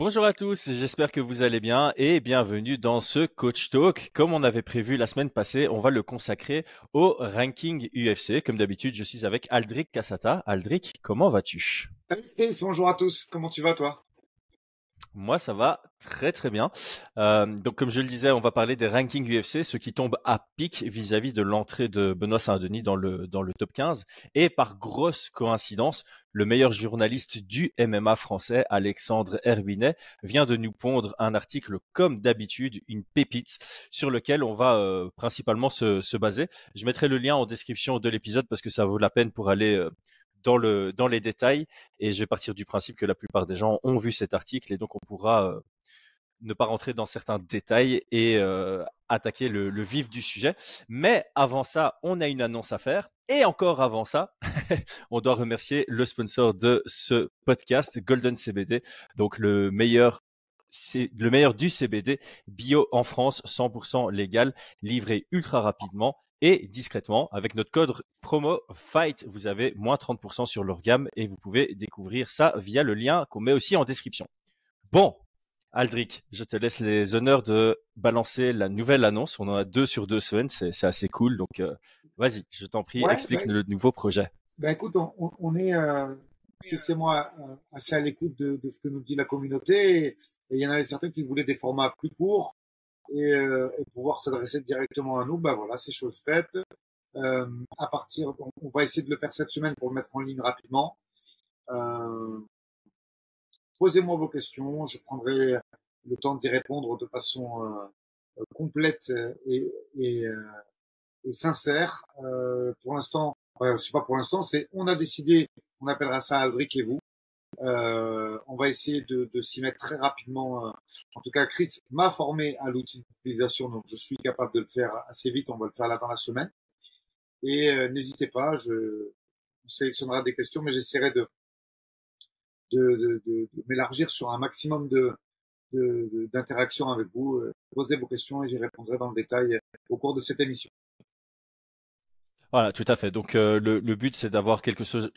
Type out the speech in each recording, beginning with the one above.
Bonjour à tous, j'espère que vous allez bien et bienvenue dans ce Coach Talk. Comme on avait prévu la semaine passée, on va le consacrer au ranking UFC. Comme d'habitude, je suis avec Aldric Cassata. Aldric, comment vas-tu? Salut Chris, bonjour à tous. Comment tu vas toi? Moi, ça va très très bien. Euh, donc, comme je le disais, on va parler des rankings UFC, ceux qui tombent à pic vis-à-vis de l'entrée de Benoît Saint-Denis dans le, dans le top 15. Et par grosse coïncidence, le meilleur journaliste du MMA français, Alexandre Herbinet, vient de nous pondre un article comme d'habitude, une pépite, sur lequel on va euh, principalement se, se, baser. Je mettrai le lien en description de l'épisode parce que ça vaut la peine pour aller... Euh, dans, le, dans les détails. Et je vais partir du principe que la plupart des gens ont vu cet article et donc on pourra euh, ne pas rentrer dans certains détails et euh, attaquer le, le, vif du sujet. Mais avant ça, on a une annonce à faire. Et encore avant ça, on doit remercier le sponsor de ce podcast, Golden CBD, donc le meilleur du CBD bio en France, 100% légal, livré ultra rapidement et discrètement, avec notre code promo FIGHT, vous avez moins 30% sur leur gamme et vous pouvez découvrir ça via le lien qu'on met aussi en description. Bon, Aldric, je te laisse les honneurs de balancer la nouvelle annonce. On en a deux sur deux semaines, c'est assez cool. Donc, euh, vas-y, je t'en prie, explique ben le nouveau projet. Ben écoute, on, est, euh, moi euh, assez à l'écoute de, de, ce que nous dit la communauté. Et il y en avait certains qui voulaient des formats plus courts et, euh, et pouvoir s'adresser directement à nous, bah voilà, c'est chose faite. Euh, à partir, on, va essayer de le faire cette semaine pour le mettre en ligne rapidement. Euh, Posez-moi vos questions, je prendrai le temps d'y répondre de façon euh, complète et, et, euh, et sincère. Euh, pour l'instant, ouais, c'est pas pour l'instant, c'est on a décidé, on appellera ça Aldric et vous. Euh, on va essayer de, de s'y mettre très rapidement. Euh, en tout cas, Chris m'a formé à l'outil d'utilisation, donc je suis capable de le faire assez vite. On va le faire là dans la semaine. Et euh, n'hésitez pas, je on sélectionnera des questions, mais j'essaierai de de, de, de, m'élargir sur un maximum de d'interactions avec vous. Posez vos questions et j'y répondrai dans le détail au cours de cette émission. Voilà, tout à fait. Donc euh, le, le, but, c'est d'avoir quelque chose,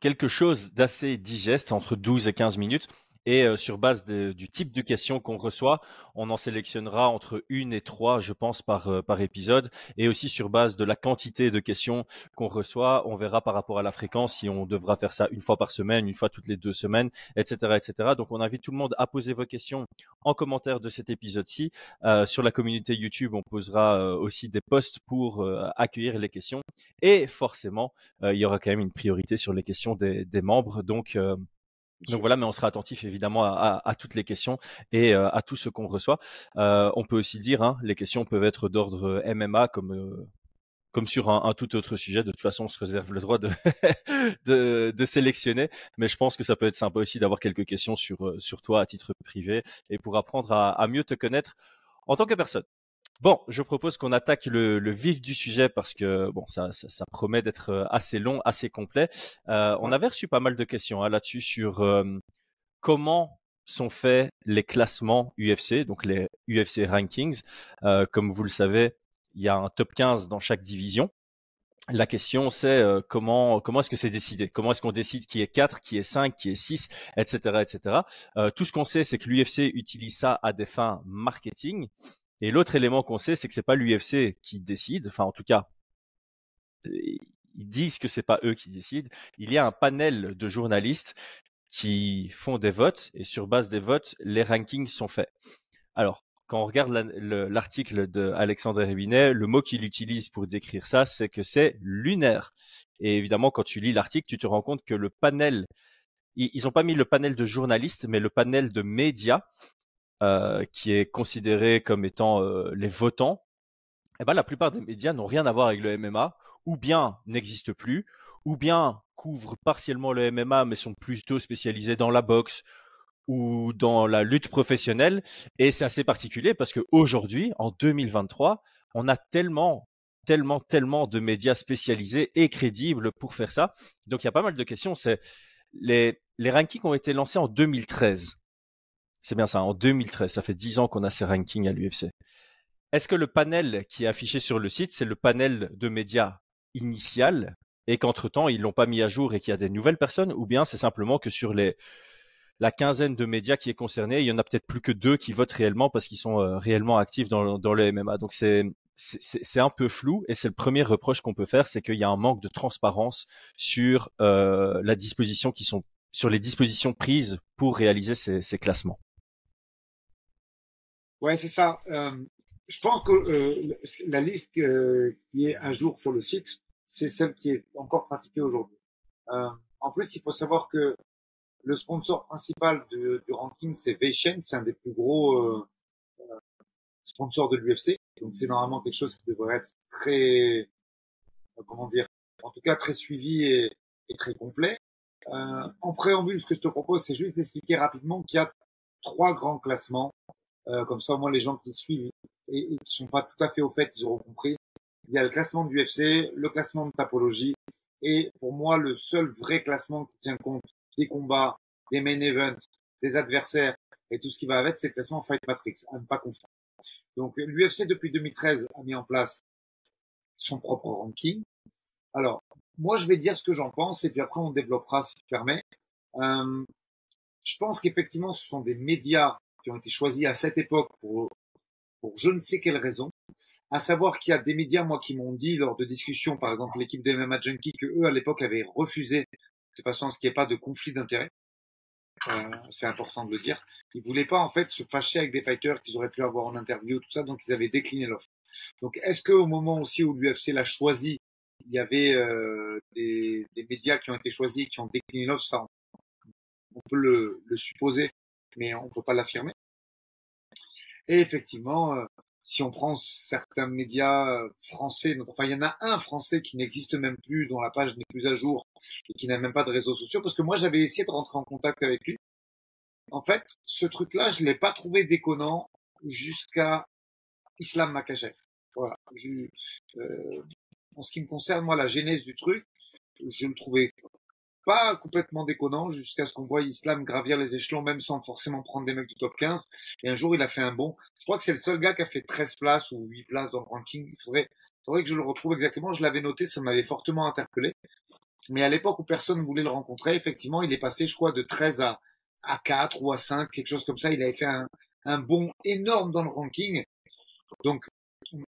quelque chose d'assez digeste entre 12 et 15 minutes et euh, sur base du type de questions qu'on reçoit, on en sélectionnera entre une et trois, je pense, par, euh, par épisode. Et aussi sur base de la quantité de questions qu'on reçoit, on verra par rapport à la fréquence si on devra faire ça une fois par semaine, une fois toutes les deux semaines, etc. etc. Donc on invite tout le monde à poser vos questions en commentaire de cet épisode-ci. Euh, sur la communauté YouTube, on posera euh, aussi des posts pour accueillir les questions. Et forcément, il y aura quand même une priorité sur les questions des, des membres. Donc donc voilà, mais on sera attentif évidemment à, à, à toutes les questions et euh, à tout ce qu'on reçoit. Euh, on peut aussi dire, hein, les questions peuvent être d'ordre euh, MMA comme euh, comme sur un, un, tout autre sujet. De toute façon, on se réserve le droit de, de, de, sélectionner, mais je pense que ça peut être sympa aussi d'avoir quelques questions sur sur toi à titre privé et pour apprendre à, à mieux te connaître en tant que personne. Bon, je propose qu'on attaque le, le, vif du sujet parce que bon, ça, ça, ça promet d'être euh, assez long, assez complet. Euh, on avait reçu pas mal de questions hein, là-dessus sur euh, comment sont faits les classements UFC, donc les UFC rankings. Euh, comme vous le savez, il y a un top 15 dans chaque division. La question c'est euh, comment comment est-ce que c'est décidé? Comment est-ce qu'on décide qui est 4, qui est 5, qui est 6, etc. etc. tout ce qu'on sait, c'est que l'UFC utilise ça à des fins marketing et l'autre élément qu'on sait, c'est que c'est pas l'UFC qui décide. Enfin, en tout cas, ils disent que c'est pas eux qui décident. Il y a un panel de journalistes qui font des votes et sur base des votes, les rankings sont faits. Alors, quand on regarde l'article de Alexandre Rébinet, le mot qu'il utilise pour décrire ça, c'est que c'est lunaire. Et évidemment, quand tu lis l'article, tu te rends compte que le panel, ils n'ont pas mis le panel de journalistes, mais le panel de médias euh, qui est considéré comme étant euh, les votants, eh ben, la plupart des médias n'ont rien à voir avec le MMA, ou bien n'existent plus, ou bien couvrent partiellement le MMA, mais sont plutôt spécialisés dans la boxe ou dans la lutte professionnelle. Et c'est assez particulier parce qu'aujourd'hui, en 2023, on a tellement tellement, tellement de médias spécialisés et crédibles pour faire ça. Donc, il y a pas mal de questions. Les rankings ont été lancés en 2013. C'est bien ça, en 2013, ça fait 10 ans qu'on a ces rankings à l'UFC. Est-ce que le panel qui est affiché sur le site, c'est le panel de médias initial et qu'entre-temps, ils l'ont pas mis à jour et qu'il y a des nouvelles personnes ou bien c'est simplement que sur la quinzaine de médias qui est concernée. Il y en a peut-être plus que deux qui votent réellement parce qu'ils sont euh, réellement actifs dans, le MMA. Donc c'est un peu flou et c'est le premier reproche qu'on peut faire, c'est qu'il y a un manque de transparence sur euh, la disposition qui sont les dispositions prises pour réaliser ces classements. Ouais, c'est ça. Euh, je pense que euh, la liste euh, qui est à jour sur le site, c'est celle qui est encore pratiquée aujourd'hui. En plus, il faut savoir que le sponsor principal du ranking, c'est Veishen, c'est un des plus gros sponsors de l'UFC. Donc c'est normalement quelque chose qui devrait être très, comment dire, en tout cas très suivi et, très complet. En préambule, ce que je te propose, c'est juste d'expliquer rapidement qu'il y a trois grands classements. Euh, comme ça, au moins les gens qui suivent et, qui sont pas tout à fait au fait, ils auront compris. Il y a le classement du UFC, le classement de Tapologie, et pour moi, le seul vrai classement qui tient compte des combats, des main events, des adversaires et tout ce qui va avec, c'est le classement Fight Matrix, à ne pas confondre. Donc l'UFC depuis 2013 a mis en place son propre ranking. Alors, moi je vais dire ce que j'en pense et puis après on développera si tu permets. Euh, je pense qu'effectivement ce sont des médias qui ont été choisis à cette époque pour, je ne sais quelle raison. À savoir qu'il y a des médias, moi, qui m'ont dit lors de discussions, par exemple l'équipe de MMA Junkie, que eux à l'époque avaient refusé de façon à ce qu'il n'y ait pas de conflit d'intérêts. Euh, c'est important de le dire. Ils voulaient pas en fait se fâcher avec des fighters qu'ils auraient pu avoir en interview, tout ça, donc ils avaient décliné l'offre. Donc est-ce qu'au moment aussi où l'UFC l'a choisi, il y avait euh, des, médias qui ont été choisis qui ont décliné l'offre Ça, on, peut le, supposer, mais on peut pas l'affirmer. Et effectivement, euh, si on prend certains médias euh, français, enfin il y en a un français qui n'existe même plus, dont la page n'est plus à jour et qui n'a même pas de réseaux sociaux, parce que moi j'avais essayé de rentrer en contact avec lui. En fait, ce truc-là, je l'ai pas trouvé déconnant jusqu'à Islam Makachev. Voilà. Je, euh, en ce qui me concerne, moi, la genèse du truc, je le trouvais pas complètement déconnant jusqu'à ce qu'on voit Islam gravir les échelons même sans forcément prendre des mecs du top 15. Et un jour, il a fait un bon. Je crois que c'est le seul gars qui a fait 13 places ou 8 places dans le ranking. Il faudrait, faudrait que je le retrouve exactement. Je l'avais noté, ça m'avait fortement interpellé. Mais à l'époque où personne ne voulait le rencontrer, effectivement, il est passé, je crois, de 13 à, à 4 ou à 5, quelque chose comme ça. Il avait fait un, un bond énorme dans le ranking. Donc,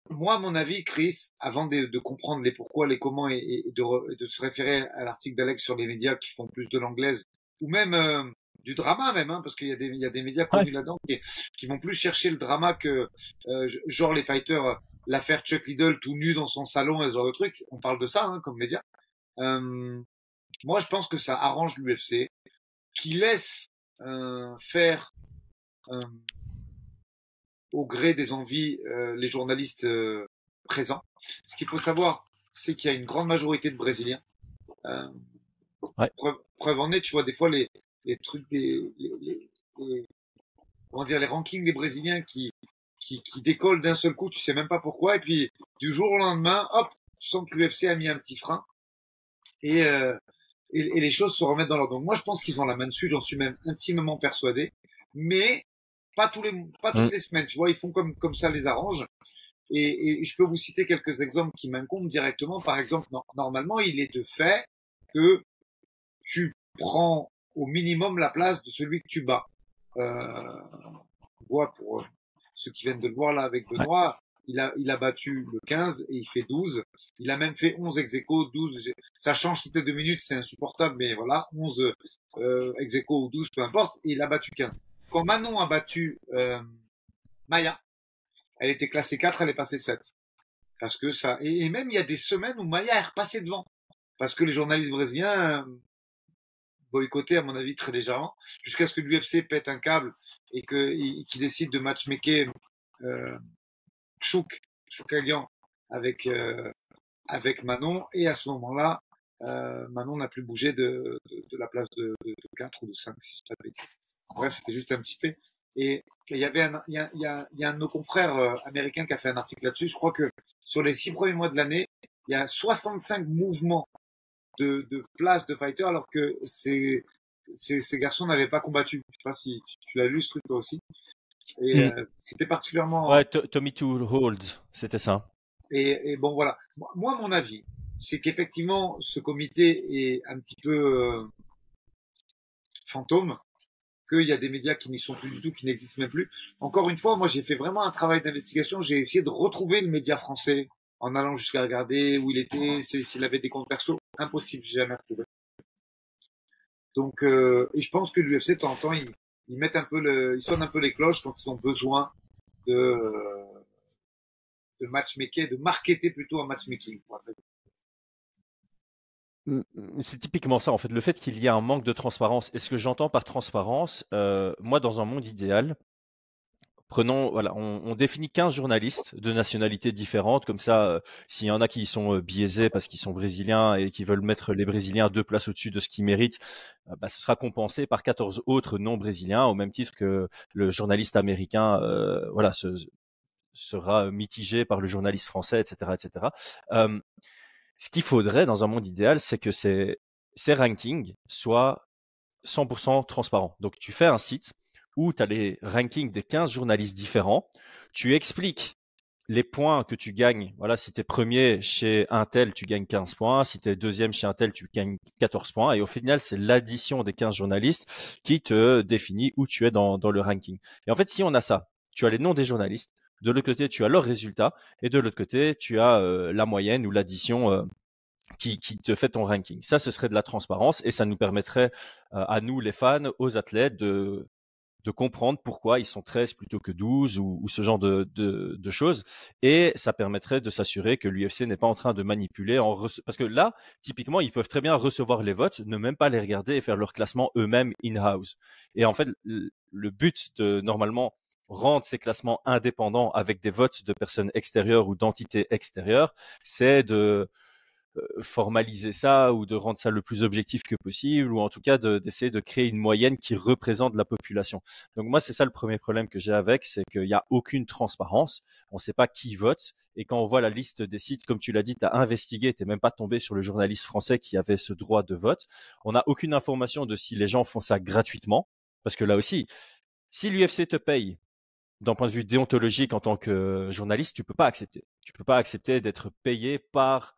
moi, à mon avis, Chris, avant de, de, comprendre les pourquoi, les comment et, et de, de, se référer à l'article d'Alex sur les médias qui font plus de l'anglaise, ou même euh, du drama même, hein, parce qu'il y, a des, il y a des médias connus ouais. là-dedans qui, qui, vont plus chercher le drama que euh, genre les fighters, euh, l'affaire Chuck Liddell tout nu dans son salon et ce genre de trucs. On parle de ça hein, comme média. Euh, moi, je pense que ça arrange l'UFC, qui laisse faire au gré des envies euh, les journalistes euh, présents. Ce qu'il faut savoir, c'est qu'il y a une grande majorité de Brésiliens. Euh, ouais. preuve, preuve, en est, tu vois, des fois les, les trucs, des, les, les, les, comment dire, les rankings des Brésiliens qui, qui, qui décollent d'un seul coup, tu sais même pas pourquoi, et puis du jour au lendemain, hop, tu sens que l'UFC a mis un petit frein et, euh, et, et, les choses se remettent dans l'ordre. Donc moi, je pense qu'ils ont la main dessus, j'en suis même intimement persuadé. Mais pas tous les, pas toutes mmh. les semaines, tu vois, ils font comme, comme ça les arrange. Et, et je peux vous citer quelques exemples qui m'incombent directement. Par exemple, normalement, il est de fait que tu prends au minimum la place de celui que tu bats. Euh, on voit pour ceux qui viennent de le voir là avec Benoît, ouais. il a, il a battu le 15 et il fait 12. Il a même fait 11 ex 12. Ça change toutes les deux minutes, c'est insupportable, mais voilà, 11 euh, ex ou 12, peu importe. Et il a battu 15. Manon a battu euh, Maya, elle était classée 4, elle est passée 7. Parce que ça, et, même il y a des semaines où Maya est repassée devant. Parce que les journalistes brésiliens euh, boycottaient, à mon avis, très légèrement, jusqu'à ce que l'UFC pète un câble et qu'il qu décide de matchmaker euh, Chouk, euh, avec Manon. Et à ce moment-là, euh, Manon n'a plus bougé de, de, de, la place de, de, 4 ou de 5, si je ne pas Bref, c'était juste un petit fait. Et il y avait un, il y a, y a, y a un de nos confrères euh, américains qui a fait un article là-dessus. Je crois que sur les six premiers mois de l'année, il y a 65 mouvements de, de places de fighter alors que ces, ces, ces garçons n'avaient pas combattu. Je sais pas si tu, tu l'as lu ce truc toi aussi. Et mm. euh, c'était particulièrement. Ouais, Tommy to Hold, c'était ça. Et, et, bon, voilà. Moi, mon avis, c'est qu'effectivement, ce comité est un petit peu euh, fantôme. qu'il y a des médias qui n'y sont plus du tout, qui n'existent même plus. Encore une fois, moi, j'ai fait vraiment un travail d'investigation. J'ai essayé de retrouver le média français en allant jusqu'à regarder où il était, s'il avait des comptes perso. Impossible, j'ai jamais retrouvé. Donc, euh, et je pense que l'UFC, de temps en temps, ils, ils, mettent un peu le, ils sonnent un peu les cloches quand ils ont besoin de, de matchmaker, de marketer plutôt un matchmaking. C'est typiquement ça, en fait, le fait qu'il y ait un manque de transparence. Et ce que j'entends par transparence, euh, moi, dans un monde idéal, prenons, voilà, on, définit 15 journalistes de nationalités différentes, comme ça, euh, s'il y en a qui sont euh, biaisés parce qu'ils sont brésiliens et qui veulent mettre les Brésiliens deux places au-dessus de ce qu'ils méritent, bah, ce sera compensé par 14 autres non-brésiliens, au même titre que le journaliste américain, voilà, sera mitigé par le journaliste français, etc., etc. Ce qu'il faudrait dans un monde idéal, c'est que ces, rankings soient 100% transparents. Donc tu fais un site où tu as les rankings des 15 journalistes différents, tu expliques les points que tu gagnes. Voilà, si tu es premier chez Intel, tu gagnes 15 points. Si tu es deuxième chez Intel, tu gagnes 14 points. Et au final, c'est l'addition des 15 journalistes qui te définit où tu es dans, dans le ranking. Et en fait, si on a ça, tu as les noms des journalistes, de l'autre côté, tu as leurs résultats. Et de l'autre côté, tu as euh, la moyenne ou l'addition euh, qui, te fait ton ranking. Ça, ce serait de la transparence et ça nous permettrait euh, à nous, les fans, aux athlètes, de, de comprendre pourquoi ils sont 13 plutôt que 12 ou, ce genre de, de, choses. Et ça permettrait de s'assurer que l'UFC n'est pas en train de manipuler. En Parce que là, typiquement, ils peuvent très bien recevoir les votes, ne même pas les regarder et faire leur classement eux-mêmes in-house. Et en fait, le but de normalement rendre ces classements indépendants avec des votes de personnes extérieures ou d'entités extérieures, c'est de euh, formaliser ça ou de rendre ça le plus objectif que possible ou en tout cas d'essayer de, créer une moyenne qui représente la population. Donc moi c'est ça le premier problème que j'ai avec, c'est qu'il n'y a aucune transparence, on ne sait pas qui vote et quand on voit la liste des sites, comme tu l'as dit, tu as investigué, tu même pas tombé sur le journaliste français qui avait ce droit de vote, on n'a aucune information de si les gens font ça gratuitement parce que là aussi, si l'UFC te paye d'un point de vue déontologique en tant que journaliste, tu peux pas accepter. Tu peux pas accepter d'être payé par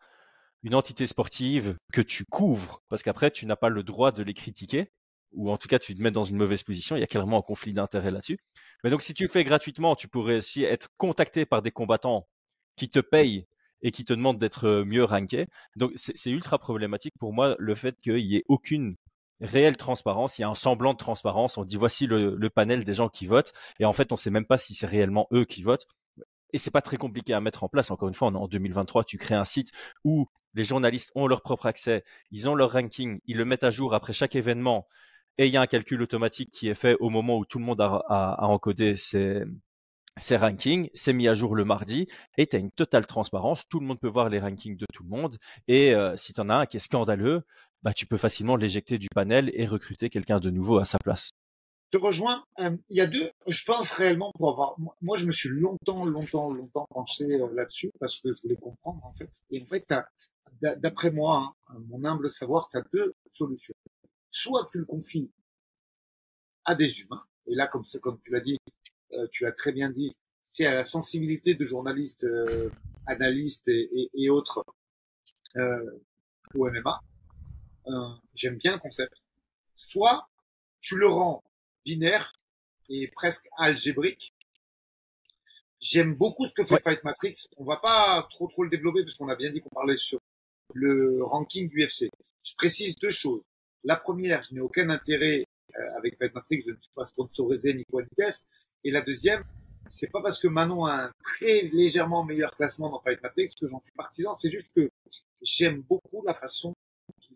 une entité sportive que tu couvres, parce qu'après, tu n'as pas le droit de les critiquer, ou en tout cas, tu te mets dans une mauvaise position. Il y a clairement un conflit d'intérêt là-dessus. Mais donc, si tu le fais gratuitement, tu pourrais aussi être contacté par des combattants qui te payent et qui te demandent d'être mieux ranké. Donc, c'est ultra problématique pour moi le fait qu'il y ait aucune réelle transparence, il y a un semblant de transparence. On dit voici le, panel des gens qui votent, et en fait, on sait même pas si c'est réellement eux qui votent. Et c'est pas très compliqué à mettre en place. Encore une fois, en 2023, tu crées un site où les journalistes ont leur propre accès, ils ont leur ranking, ils le mettent à jour après chaque événement, et il y a un calcul automatique qui est fait au moment où tout le monde a, encodé ses, ses rankings, c'est mis à jour le mardi et tu as une totale transparence. Tout le monde peut voir les rankings de tout le monde. Et euh, si tu en as un qui est scandaleux, bah, tu peux facilement l'éjecter du panel et recruter quelqu'un de nouveau à sa place. Je te rejoins. Euh, il y a deux, je pense réellement pour avoir. Moi, je me suis longtemps, longtemps, longtemps penché euh, là-dessus parce que je voulais comprendre en fait. Et en fait, d'après moi, hein, mon humble savoir, tu as deux solutions. Soit tu le confies à des humains, et là, comme, tu l'as dit, euh, tu l'as très bien dit, tu as la sensibilité de journalistes, analystes et, et autres au MMA j'aime bien le concept. Soit tu le rends binaire et presque algébrique. J'aime beaucoup ce que fait Fight Matrix. On va pas trop trop le développer parce qu'on a bien dit qu'on parlait sur le ranking du UFC. Je précise deux choses. La première, je n'ai aucun intérêt euh, avec Fight Matrix, je ne suis pas sponsorisé ni quoi ni caisse. Et la deuxième, c'est pas parce que Manon a un très légèrement meilleur classement dans Fight Matrix que j'en suis partisan. C'est juste que j'aime beaucoup la façon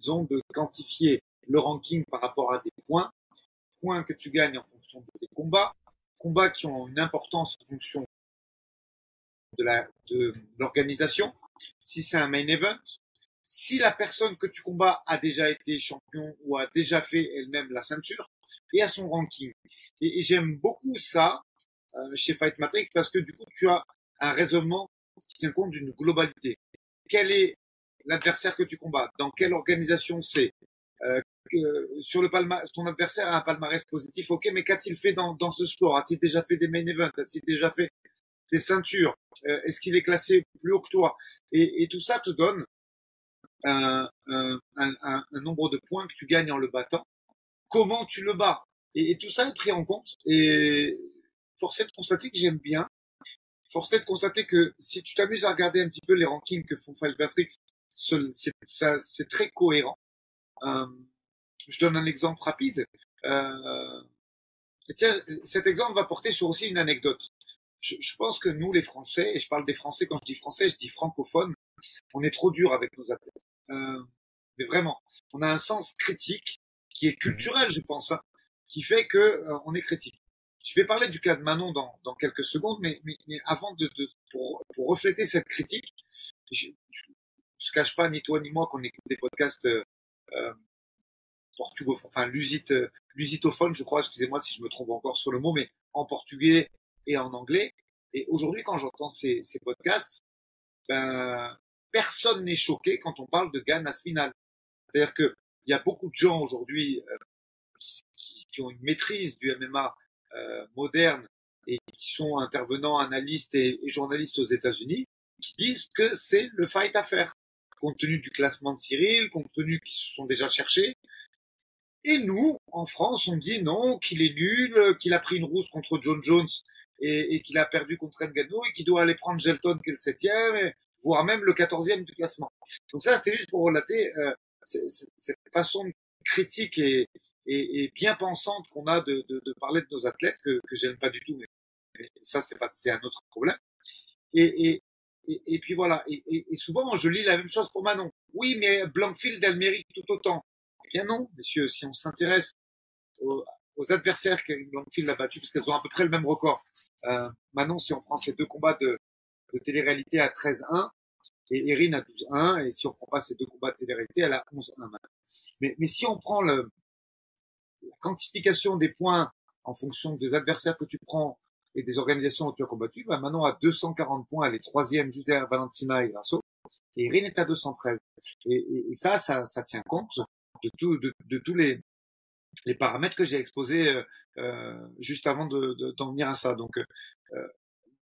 qu'ils ont de quantifier le ranking par rapport à des points, points que tu gagnes en fonction de tes combats, combats qui ont une importance en fonction de l'organisation. Si c'est un main event, si la personne que tu combats a déjà été champion ou a déjà fait elle-même la ceinture et à son ranking. Et, j'aime beaucoup ça euh, chez Fight Matrix parce que du coup tu as un raisonnement qui tient compte d'une globalité. Quel est l'adversaire que tu combats, dans quelle organisation c'est, euh, sur le palmarès, ton adversaire a un palmarès positif, ok, mais qu'a-t-il fait dans, dans ce sport? A-t-il déjà fait des main events? A-t-il déjà fait des ceintures? Euh, Est-ce qu'il est classé plus haut que toi? Et, et, tout ça te donne un, un, un, un, nombre de points que tu gagnes en le battant. Comment tu le bats? Et, tout ça est pris en compte. Et force est de constater que j'aime bien. Force est de constater que si tu t'amuses à regarder un petit peu les rankings que font Firepatrix, c'est très cohérent. Euh, je donne un exemple rapide. Euh, tiens, cet exemple va porter sur aussi une anecdote. Je, je, pense que nous, les Français, et je parle des Français quand je dis français, je dis francophone, on est trop dur avec nos athlètes. Euh, mais vraiment, on a un sens critique qui est culturel, je pense, hein, qui fait que euh, on est critique. Je vais parler du cas de Manon dans, dans quelques secondes, mais, mais, mais avant de, de pour, pour, refléter cette critique, je, se cache pas ni toi ni moi qu'on écoute des podcasts euh, euh portugophones, enfin lusite, lusitophone, je crois. Excusez-moi si je me trompe encore sur le mot, mais en portugais et en anglais. Et aujourd'hui, quand j'entends ces, podcasts, ben, personne n'est choqué quand on parle de Gann Aspinal. C'est-à-dire que il y a beaucoup de gens aujourd'hui euh, qui, ont une maîtrise du MMA euh, moderne et qui sont intervenants, analystes et, et journalistes aux États-Unis, qui disent que c'est le fight à faire, compte tenu du classement de Cyril, compte tenu qu'ils se sont déjà cherchés. Et nous, en France, on dit non, qu'il est nul, qu'il a pris une rousse contre John Jones et, qu'il a perdu contre Ngannou et qu'il doit aller prendre Gelton qui est le septième, voire même le quatorzième du classement. Donc ça, c'était juste pour relater euh, cette façon critique et, bien pensante qu'on a de, parler de nos athlètes que, que j'aime pas du tout, mais, ça c'est un autre problème. Et, et, puis voilà. Et, souvent je lis la même chose pour Manon. Oui, mais Blankfield elle mérite tout autant. Eh bien non, messieurs, si on s'intéresse aux, aux, adversaires que Blankfield a battu, parce qu'elles ont à peu près le même record. Euh, Manon, si on prend ces deux combats de, de télé-réalité à 13-1, et Erin à 12-1, et si on prend pas ces deux combats de télé-réalité, elle a 11-1. Mais, mais si on prend le, la quantification des points en fonction des adversaires que tu prends et des organisations où tu as combattu, bah Manon a 240 points, elle est troisième juste derrière Valentina et Grasso, et Erin est à 213. Et, et, ça, ça, ça tient compte de, tout, de, de tous les, les paramètres que j'ai exposés euh, euh juste avant d'en de, venir à ça. Donc, euh,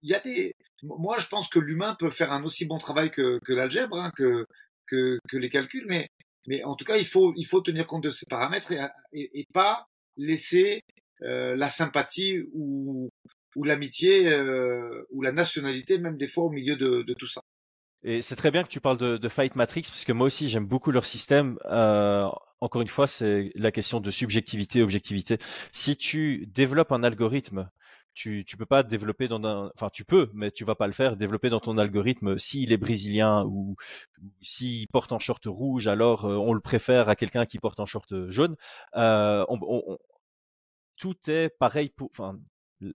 il y a des. Moi, je pense que l'humain peut faire un aussi bon travail que, que l'algèbre, hein, que, que, que, les calculs, mais, mais en tout cas, il faut, il faut tenir compte de ces paramètres et, et, et pas laisser euh, la sympathie ou, ou l'amitié euh, ou la nationalité, même des fois, au milieu de, de tout ça. Et c'est très bien que tu parles de, de, Fight Matrix, parce que moi aussi, j'aime beaucoup leur système. Euh, encore une fois, c'est la question de subjectivité, objectivité. Si tu développes un algorithme tu tu peux pas développer dans un enfin tu peux mais tu vas pas le faire développer dans ton algorithme s'il est brésilien ou, s'il porte en short rouge alors euh, on le préfère à quelqu'un qui porte en short jaune euh, on, tout est pareil pour enfin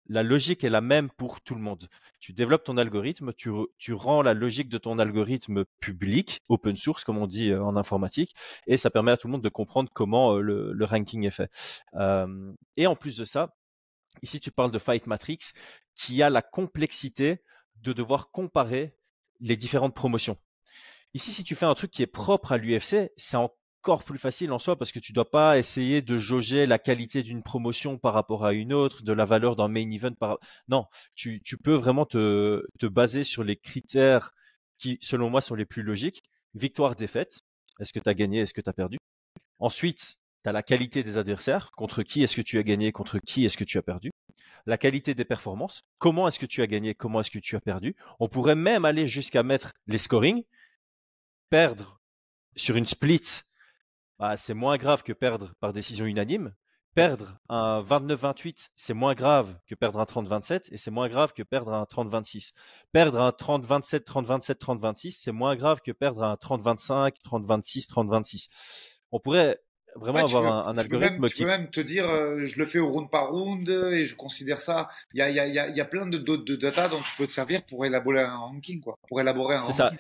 la logique est la même pour tout le monde. Tu développes ton algorithme, tu, rends la logique de ton algorithme public, open source comme on dit euh, en informatique, et ça permet à tout le monde de comprendre comment le, le ranking est fait. Euh, et en plus de ça, Ici, tu parles de Fight Matrix, qui a la complexité de devoir comparer les différentes promotions. Ici, si tu fais un truc qui est propre à l'UFC, c'est encore plus facile en soi parce que tu dois pas essayer de jauger la qualité d'une promotion par rapport à une autre, de la valeur d'un main event par non, tu, peux vraiment te, te baser sur les critères qui, selon moi, sont les plus logiques. Victoire, défaite. Est-ce que tu as gagné, est-ce que tu as perdu? Ensuite, tu as la qualité des adversaires, contre qui est-ce que tu as gagné, contre qui est-ce que tu as perdu? La qualité des performances, comment est-ce que tu as gagné, comment est-ce que tu as perdu? On pourrait même aller jusqu'à mettre les scorings. Perdre sur une split, bah, c'est moins grave que perdre par décision unanime. Perdre un 29-28, c'est moins grave que perdre un 30-27 et c'est moins grave que perdre un 30-26. Perdre un 30-27, 30-27, 30-26, c'est moins grave que perdre un 30-25, 30-26, 30-26. On pourrait vraiment avoir un, algorithme qui. Tu peux même te dire, euh, je le fais au round par round et je considère ça. Il y a, y a, y a plein de, de, de, data dont tu peux te servir pour élaborer un ranking, quoi. Pour élaborer un ranking. C'est ça.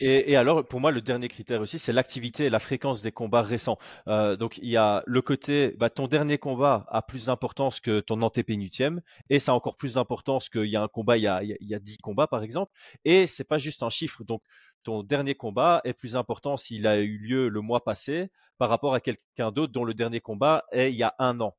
Et, alors, pour moi, le dernier critère aussi, c'est l'activité et la fréquence des combats récents. Euh, donc, il y a le côté, bah, ton dernier combat a plus d'importance que ton antépénultième, et ça a encore plus d'importance qu'il y a un combat, il y a, il y a 10 combats, par exemple. Et c'est pas juste un chiffre. Donc, ton dernier combat est plus important s'il a eu lieu le mois passé par rapport à quelqu'un d'autre dont le dernier combat est il y a un an.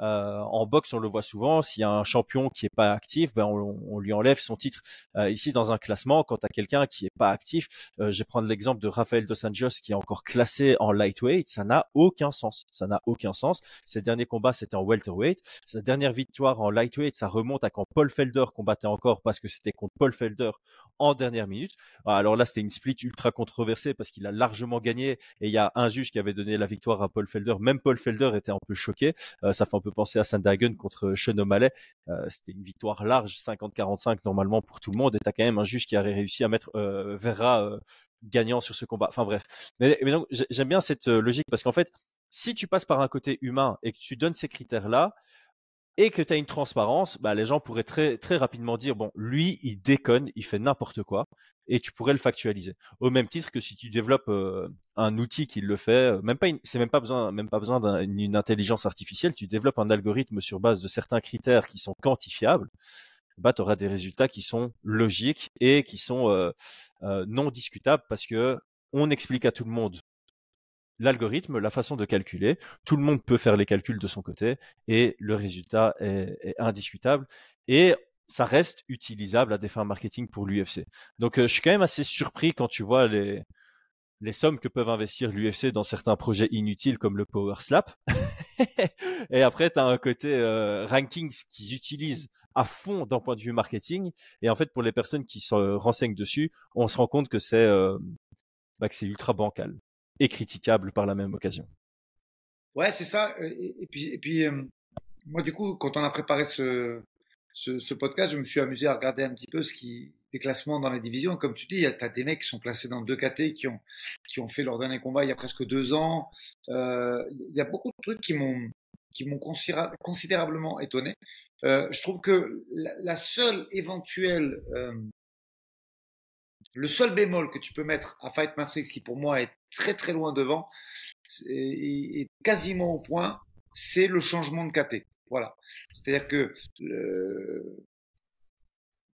Euh, en boxe, on le voit souvent. S'il y a un champion qui est pas actif, ben on, on lui enlève son titre. Euh, ici, dans un classement, quand tu quelqu'un qui est pas actif, euh, je vais prendre l'exemple de Rafael dos Anjos qui est encore classé en lightweight. Ça n'a aucun sens. Ça n'a aucun sens. Ses derniers combats, c'était en welterweight. Sa dernière victoire en lightweight, ça remonte à quand Paul Felder combattait encore parce que c'était contre Paul Felder en dernière minute. Alors là, c'était une split ultra controversée parce qu'il a largement gagné et il y a un juge qui avait donné la victoire à Paul Felder. Même Paul Felder était un peu choqué. Euh, ça fait peu penser à Sandhagen contre Sean O'Malley. Euh, c'était une victoire large, 50-45 normalement pour tout le monde. Et t'as quand même un juge qui a réussi à mettre euh, Vera gagnant sur ce combat. Enfin bref. Mais, donc j'aime bien cette logique parce qu'en fait, si tu passes par un côté humain et que tu donnes ces critères-là, et que tu as une transparence, bah, les gens pourraient très, très rapidement dire, bon, lui, il déconne, il fait n'importe quoi, et tu pourrais le factualiser. Au même titre que si tu développes euh, un outil qui le fait, euh, même pas, c'est même pas besoin, même pas besoin d'une intelligence artificielle, tu développes un algorithme sur base de certains critères qui sont quantifiables, bah, tu auras des résultats qui sont logiques et qui sont euh, non discutables parce que on explique à tout le monde l'algorithme, la façon de calculer. Tout le monde peut faire les calculs de son côté et le résultat est, indiscutable. Et ça reste utilisable à des fins marketing pour l'UFC. Donc euh, je suis quand même assez surpris quand tu vois les, les sommes que peuvent investir l'UFC dans certains projets inutiles comme le Power Slap. et après, tu as un côté euh, rankings qu'ils utilisent à fond d'un point de vue marketing. Et en fait, pour les personnes qui se renseignent dessus, on se rend compte que c'est euh, bah, ultra bancal et critiquable par la même occasion. Ouais, c'est ça. Et, puis, moi, du coup, quand on a préparé ce, ce, podcast, je me suis amusé à regarder un petit peu ce qui, les classements dans les divisions. Comme tu dis, il y a des mecs qui sont placés dans deux KT qui ont, qui ont fait leur dernier combat il y a presque deux ans. Euh, il y a beaucoup de trucs qui m'ont, qui m'ont considérablement étonné. je trouve que la, seule éventuelle le seul bémol que tu peux mettre à Fight Matrix, qui pour moi est très très loin devant, et, quasiment au point, c'est le changement de KT. Voilà. C'est-à-dire que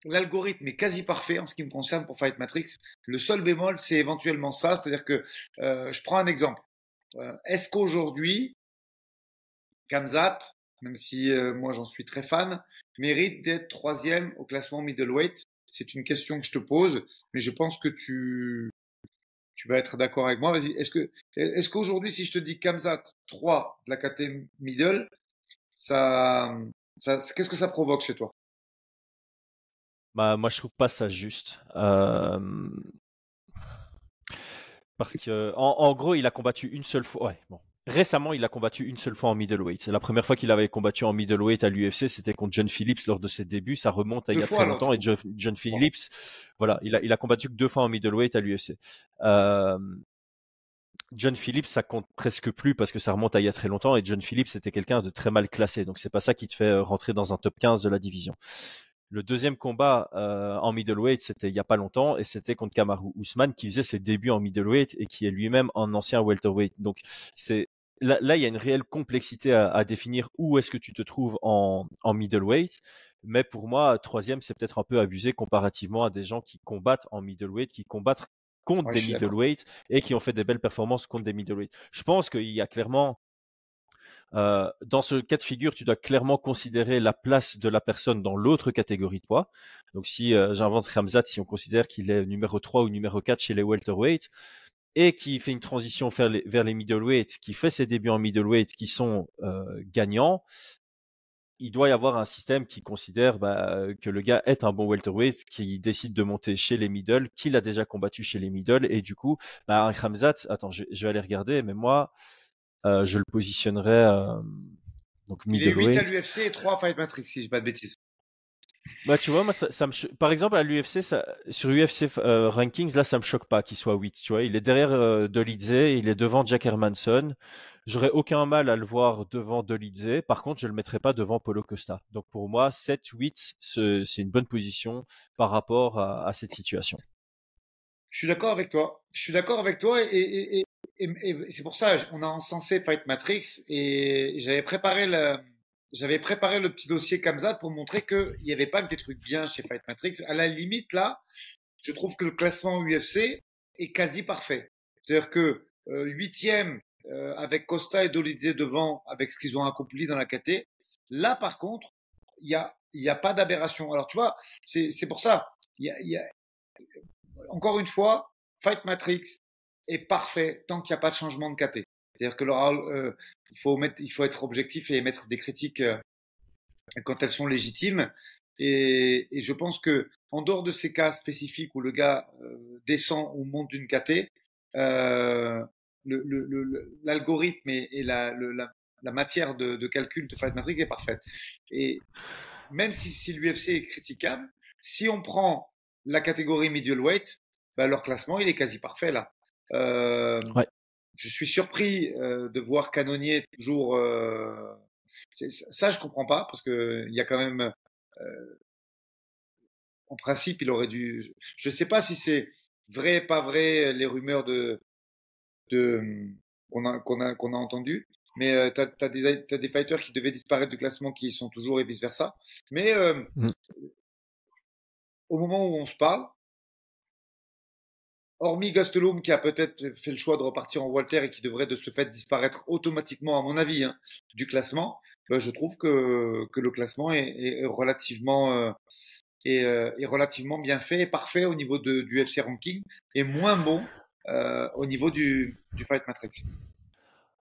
l'algorithme est quasi parfait en ce qui me concerne pour Fight Matrix. Le seul bémol, c'est éventuellement ça. C'est-à-dire que, euh, je prends un exemple. Euh, est-ce qu'aujourd'hui, Kamzat, même si euh, moi j'en suis très fan, mérite d'être troisième au classement middleweight? C'est une question que je te pose, mais je pense que tu, vas être d'accord avec moi. Vas-y, est-ce que, est-ce qu'aujourd'hui, si je te dis Kamzat 3 de la KT Middle, ça, ça qu'est-ce que ça provoque chez toi? Bah, moi, je trouve pas ça juste. Euh, parce que, en, en, gros, il a combattu une seule fois. Ouais, bon, Récemment, il a combattu une seule fois en middleweight. La première fois qu'il avait combattu en middleweight à l'UFC, c'était contre John Phillips lors de ses débuts. Ça remonte à il y a très longtemps. Et John, Phillips, voilà, il a, il a combattu que deux fois en middleweight à l'UFC. Euh, John Phillips, ça compte presque plus parce que ça remonte à il y a très longtemps. Et John Phillips, c'était quelqu'un de très mal classé. Donc c'est pas ça qui te fait euh, rentrer dans un top 15 de la division. Le deuxième combat euh, en middleweight, c'était il y a pas longtemps et c'était contre Kamaru Usman qui faisait ses débuts en middleweight et qui est lui-même un ancien welterweight. Donc c'est là, il y a une réelle complexité à, définir où est-ce que tu te trouves en, middleweight. Mais pour moi, troisième, c'est peut-être un peu abusé comparativement à des gens qui combattent en middleweight, qui combattent contre des middleweight et qui ont fait des belles performances contre des middleweight. Je pense qu'il y a clairement euh, dans ce cas de figure, tu dois clairement considérer la place de la personne dans l'autre catégorie de poids. Donc si euh, j'invente Ramzat, si on considère qu'il est numéro 3 ou numéro 4 chez les welterweight, et qui fait une transition vers les, vers les middleweight, qui fait ses débuts en middleweight qui sont euh, gagnants, il doit y avoir un système qui considère bah, que le gars est un bon welterweight, qui décide de monter chez les middle, qu'il a déjà combattu chez les middle, et du coup, bah, un Khamzat, attends, je, vais aller regarder, mais moi, euh, je le positionnerais euh, donc middleweight. Il est 8 à l'UFC et 3 à Fight Matrix, si je dis pas de bêtises. Bah, tu vois, moi, ça, me par exemple, à l'UFC, sur UFC euh, Rankings, là, ça me choque pas qu'il soit 8. Tu vois, il est derrière euh, Dolidze, il est devant Jack Hermanson. J'aurais aucun mal à le voir devant Dolidze. Par contre, je le mettrais pas devant Polo Costa. Donc, pour moi, 7, 8, c'est une bonne position par rapport à, cette situation. Je suis d'accord avec toi. Je suis d'accord avec toi et, c'est pour ça on a encensé Fight Matrix et j'avais préparé le préparé le petit dossier Kamzat pour montrer qu'il n'y avait pas que des trucs bien chez Fight Matrix. À la limite, là, je trouve que le classement UFC est quasi parfait. C'est-à-dire que euh, huitième, euh, avec Costa et Dolizé devant, avec ce qu'ils ont accompli dans la KT. Là, par contre, il y a, y a pas d'aberration. Alors, tu vois, c'est pour ça. Y a, y a... Encore une fois, Fight Matrix est parfait tant qu'il n'y a pas de changement de KT. C'est-à-dire que euh, il, faut mettre, il faut être objectif et émettre des critiques euh, quand elles sont légitimes. Et, et, je pense que en dehors de ces cas spécifiques où le gars euh, descend ou monte d'une KT, euh, l'algorithme et, et la, la, la, matière de, de, calcul de Fight Matrix est parfaite. Et même si, si l'UFC est critiquable, si on prend la catégorie middleweight, bah, leur classement il est quasi parfait là. Euh, ouais. Je suis surpris euh, de voir Canonnier toujours. Euh, ça, je comprends pas parce que il y a quand même. Euh, en principe, il aurait dû. Je ne sais pas si c'est vrai, pas vrai, les rumeurs de qu'on a qu'on a qu'on a entendu. Mais euh, tu as, des, as des fighters qui devaient disparaître du classement qui y sont toujours et vice versa. Mais euh, mmh. au moment où on se parle, hormis Gastelum qui a peut-être fait le choix de repartir en Walter et qui devrait de ce fait disparaître automatiquement, à mon avis, hein, du classement, ben, je trouve que, que le classement est, est relativement euh, est, euh, est, relativement bien fait et parfait au niveau de, du FC ranking et moins bon euh, au niveau du, du Fight Matrix.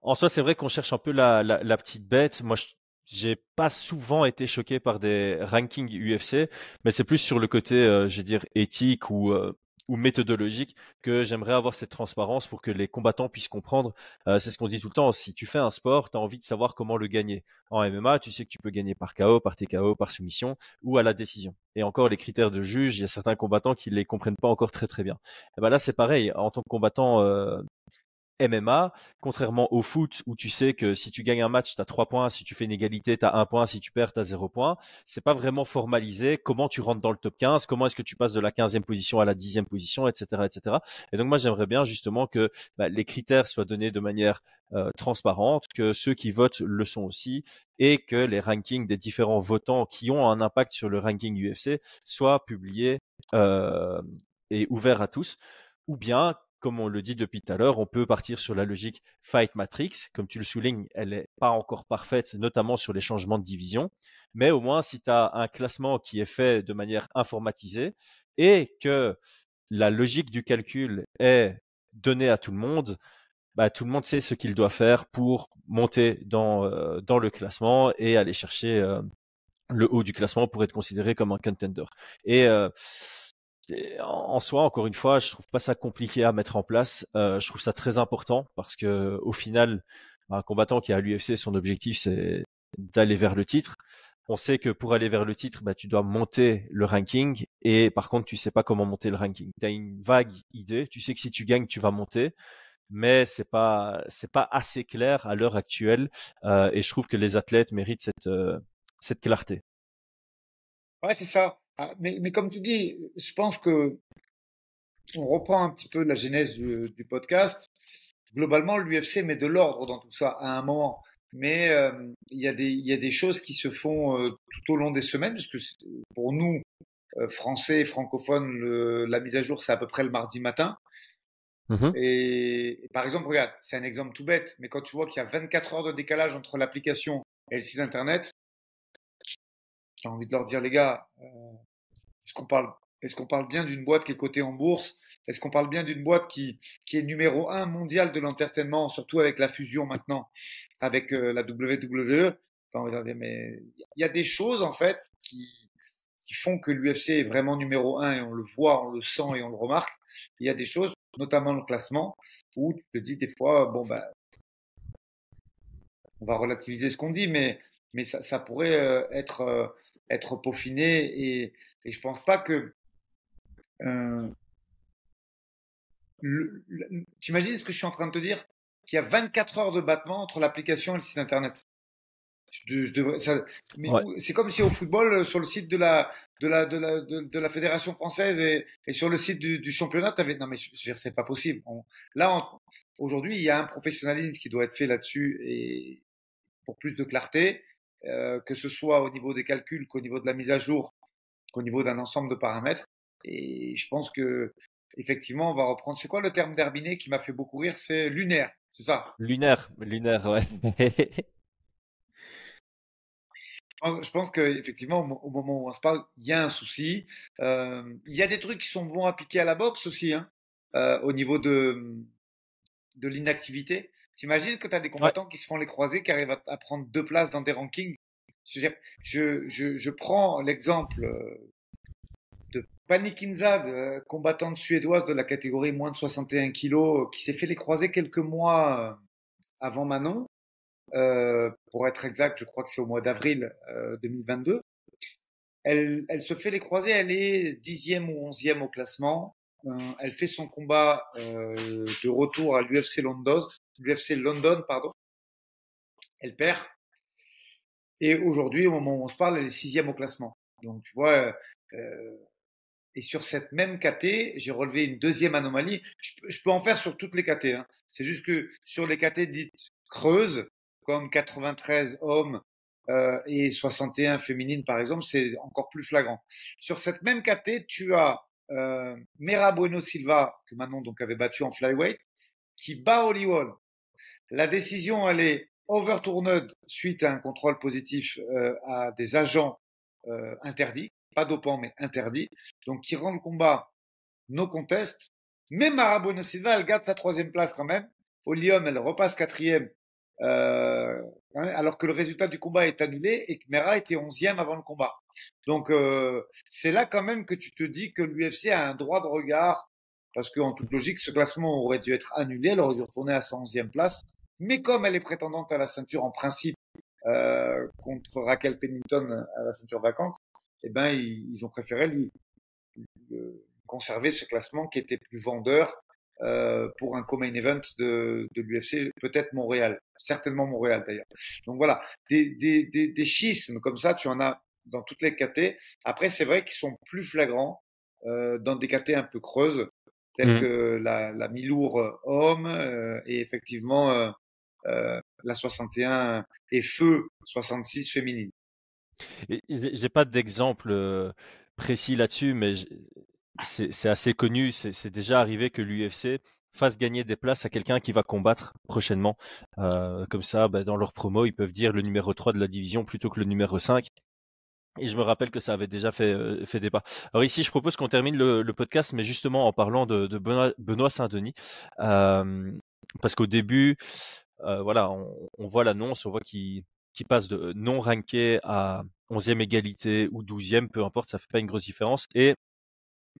En soi, c'est vrai qu'on cherche un peu la, la, petite bête. Moi, j'ai pas souvent été choqué par des rankings UFC, mais c'est plus sur le côté, euh, je vais dire, éthique ou euh, ou méthodologique que j'aimerais avoir cette transparence pour que les combattants puissent comprendre. Euh, c'est ce qu'on dit tout le temps. Si tu fais un sport, tu as envie de savoir comment le gagner. En MMA, tu sais que tu peux gagner par KO, par TKO, par soumission ou à la décision. Et encore, les critères de juge, il y a certains combattants qui les comprennent pas encore très très bien. Et ben là, c'est pareil. En tant que combattant euh, MMA, contrairement au foot où tu sais que si tu gagnes un match, tu as 3 points, si tu fais une égalité, tu as 1 point, si tu perds, tu as 0 points. C'est pas vraiment formalisé comment tu rentres dans le top 15, comment est-ce que tu passes de la 15e position à la 10e position, etc. etc. Et donc moi j'aimerais bien justement que bah, les critères soient donnés de manière euh, transparente, que ceux qui votent le sont aussi, et que les rankings des différents votants qui ont un impact sur le ranking UFC soient publiés euh, et ouverts à tous ou bien comme on le dit depuis tout à l'heure, on peut partir sur la logique Fight Matrix. Comme tu le soulignes, elle n'est pas encore parfaite, notamment sur les changements de division. Mais au moins, si tu as un classement qui est fait de manière informatisée et que la logique du calcul est donnée à tout le monde, bah, tout le monde sait ce qu'il doit faire pour monter dans, euh, dans le classement et aller chercher euh, le haut du classement pour être considéré comme un contender. Et euh, en soi, encore une fois, je trouve pas ça compliqué à mettre en place. Euh, je trouve ça très important parce que au final, un combattant qui est à l'UFC, son objectif c'est d'aller vers le titre. On sait que pour aller vers le titre, bah, tu dois monter le ranking et par contre, tu sais pas comment monter le ranking. Tu as une vague idée, tu sais que si tu gagnes, tu vas monter, mais c'est pas c'est pas assez clair à l'heure actuelle euh, et je trouve que les athlètes méritent cette euh, cette clarté. Ouais, c'est ça. Ah, mais, mais, comme tu dis, je pense que on reprend un petit peu la genèse du, du podcast. Globalement, l'UFC met de l'ordre dans tout ça à un moment. Mais euh, il, y a des, il y a des choses qui se font euh, tout au long des semaines, parce que pour nous, euh, français et francophones, le, la mise à jour, c'est à peu près le mardi matin. Mmh et, et, par exemple, regarde, c'est un exemple tout bête, mais quand tu vois qu'il y a 24 heures de décalage entre l'application et le site internet, j'ai envie de leur dire, les gars, euh, est-ce qu'on parle, bien d'une boîte qui est cotée en bourse? Est-ce qu'on parle bien d'une boîte qui, est numéro un mondial de l'entertainment, surtout avec la fusion maintenant avec euh, la WWE il y a des choses en fait qui, font que l'UFC est vraiment numéro un et on le voit, on le sent et on le remarque. Il y a des choses, notamment le classement, où tu te dis des fois, bon ben, on va relativiser ce qu'on dit, mais ça pourrait euh, être euh, être peaufiné et, et je pense pas que euh, tu imagines ce que je suis en train de te dire? Qu'il y a 24 heures de battement entre l'application et le site internet. c'est comme si au football, euh, sur le site de la de la de la de, la fédération française et, et, sur le site du, du championnat, avais non mais c'est pas possible. là, aujourd'hui, il y a un professionnalisme qui doit être fait là-dessus et pour plus de clarté. Euh, que ce soit au niveau des calculs, qu'au niveau de la mise à jour, qu'au niveau d'un ensemble de paramètres. Et je pense que effectivement, on va reprendre. C'est quoi le terme d'Herbiné qui m'a fait beaucoup rire? C'est lunaire, c'est ça? Lunaire, lunaire, ouais. je pense qu'effectivement, au moment où on se parle, il y a un souci. Euh, il y a des trucs qui sont bons à piquer à la boxe aussi, hein, euh, au niveau de, de l'inactivité. T'imagines que tu as des combattants qui se font les croisés, qui arrivent à, prendre deux places dans des rankings. Je, je, je, prends l'exemple euh, de Panikinzad, combattante suédoise de la catégorie moins de 61 kilos, qui s'est fait les croisés quelques mois avant Manon. Euh, pour être exact, je crois que c'est au mois d'avril 2022. Euh, elle, elle, se fait les croisés, elle est dixième ou onzième au classement. Euh, elle fait son combat de retour à l'UFC London, l'UFC London, pardon. Elle perd. Et aujourd'hui, au moment où on se parle, elle est sixième au classement. Donc, tu vois, euh, et sur cette même KT, j'ai relevé une deuxième anomalie. Je, je, peux en faire sur toutes les KT. Hein. C'est juste que sur les KT dites creuses, comme 93 hommes euh, et 61 féminines, par exemple, c'est encore plus flagrant. Sur cette même KT, tu as euh, Mera Bueno Silva, que Manon donc avait battu en flyweight, qui bat Holly Wall. La décision, elle est overturned suite à un contrôle positif euh, à des agents euh, interdits, pas dopants, mais interdits, donc qui rend le combat no contest. Mais Mara Bueno Silva, elle garde sa troisième place quand même. Olium, elle repasse quatrième euh, hein, alors que le résultat du combat est annulé et que Mera était onzième avant le combat. Donc euh, c'est là quand même que tu te dis que l'UFC a un droit de regard parce qu'en toute logique, ce classement aurait dû être annulé, elle aurait dû retourner à sa onzième place. Mais comme elle est prétendante à la ceinture en principe euh, contre Raquel Pennington à la ceinture vacante, eh ben ils, ont préféré lui, lui conserver ce classement qui était plus vendeur euh, pour un co-main event de, de l'UFC, peut-être Montréal, certainement Montréal d'ailleurs. Donc voilà, des, des, des, des, schismes comme ça, tu en as dans toutes les KT. Après, c'est vrai qu'ils sont plus flagrants euh, dans des KT un peu creuses, telles mmh. que la, la Milour euh, homme euh, et effectivement euh, euh, la 61 et feu 66 féminine. J'ai pas d'exemple précis là-dessus, mais c'est assez connu, c'est déjà arrivé que l'UFC fasse gagner des places à quelqu'un qui va combattre prochainement. Euh, comme ça, bah, dans leur promo, ils peuvent dire le numéro 3 de la division plutôt que le numéro 5. Et je me rappelle que ça avait déjà fait, euh, débat. Alors ici, je propose qu'on termine le, podcast, mais justement en parlant de, Benoît, Saint-Denis. Euh, parce qu'au début, euh, voilà, on, voit l'annonce, on voit qu'il qui passe de non ranké à 11e égalité ou 12e, peu importe, ça fait pas une grosse différence. Et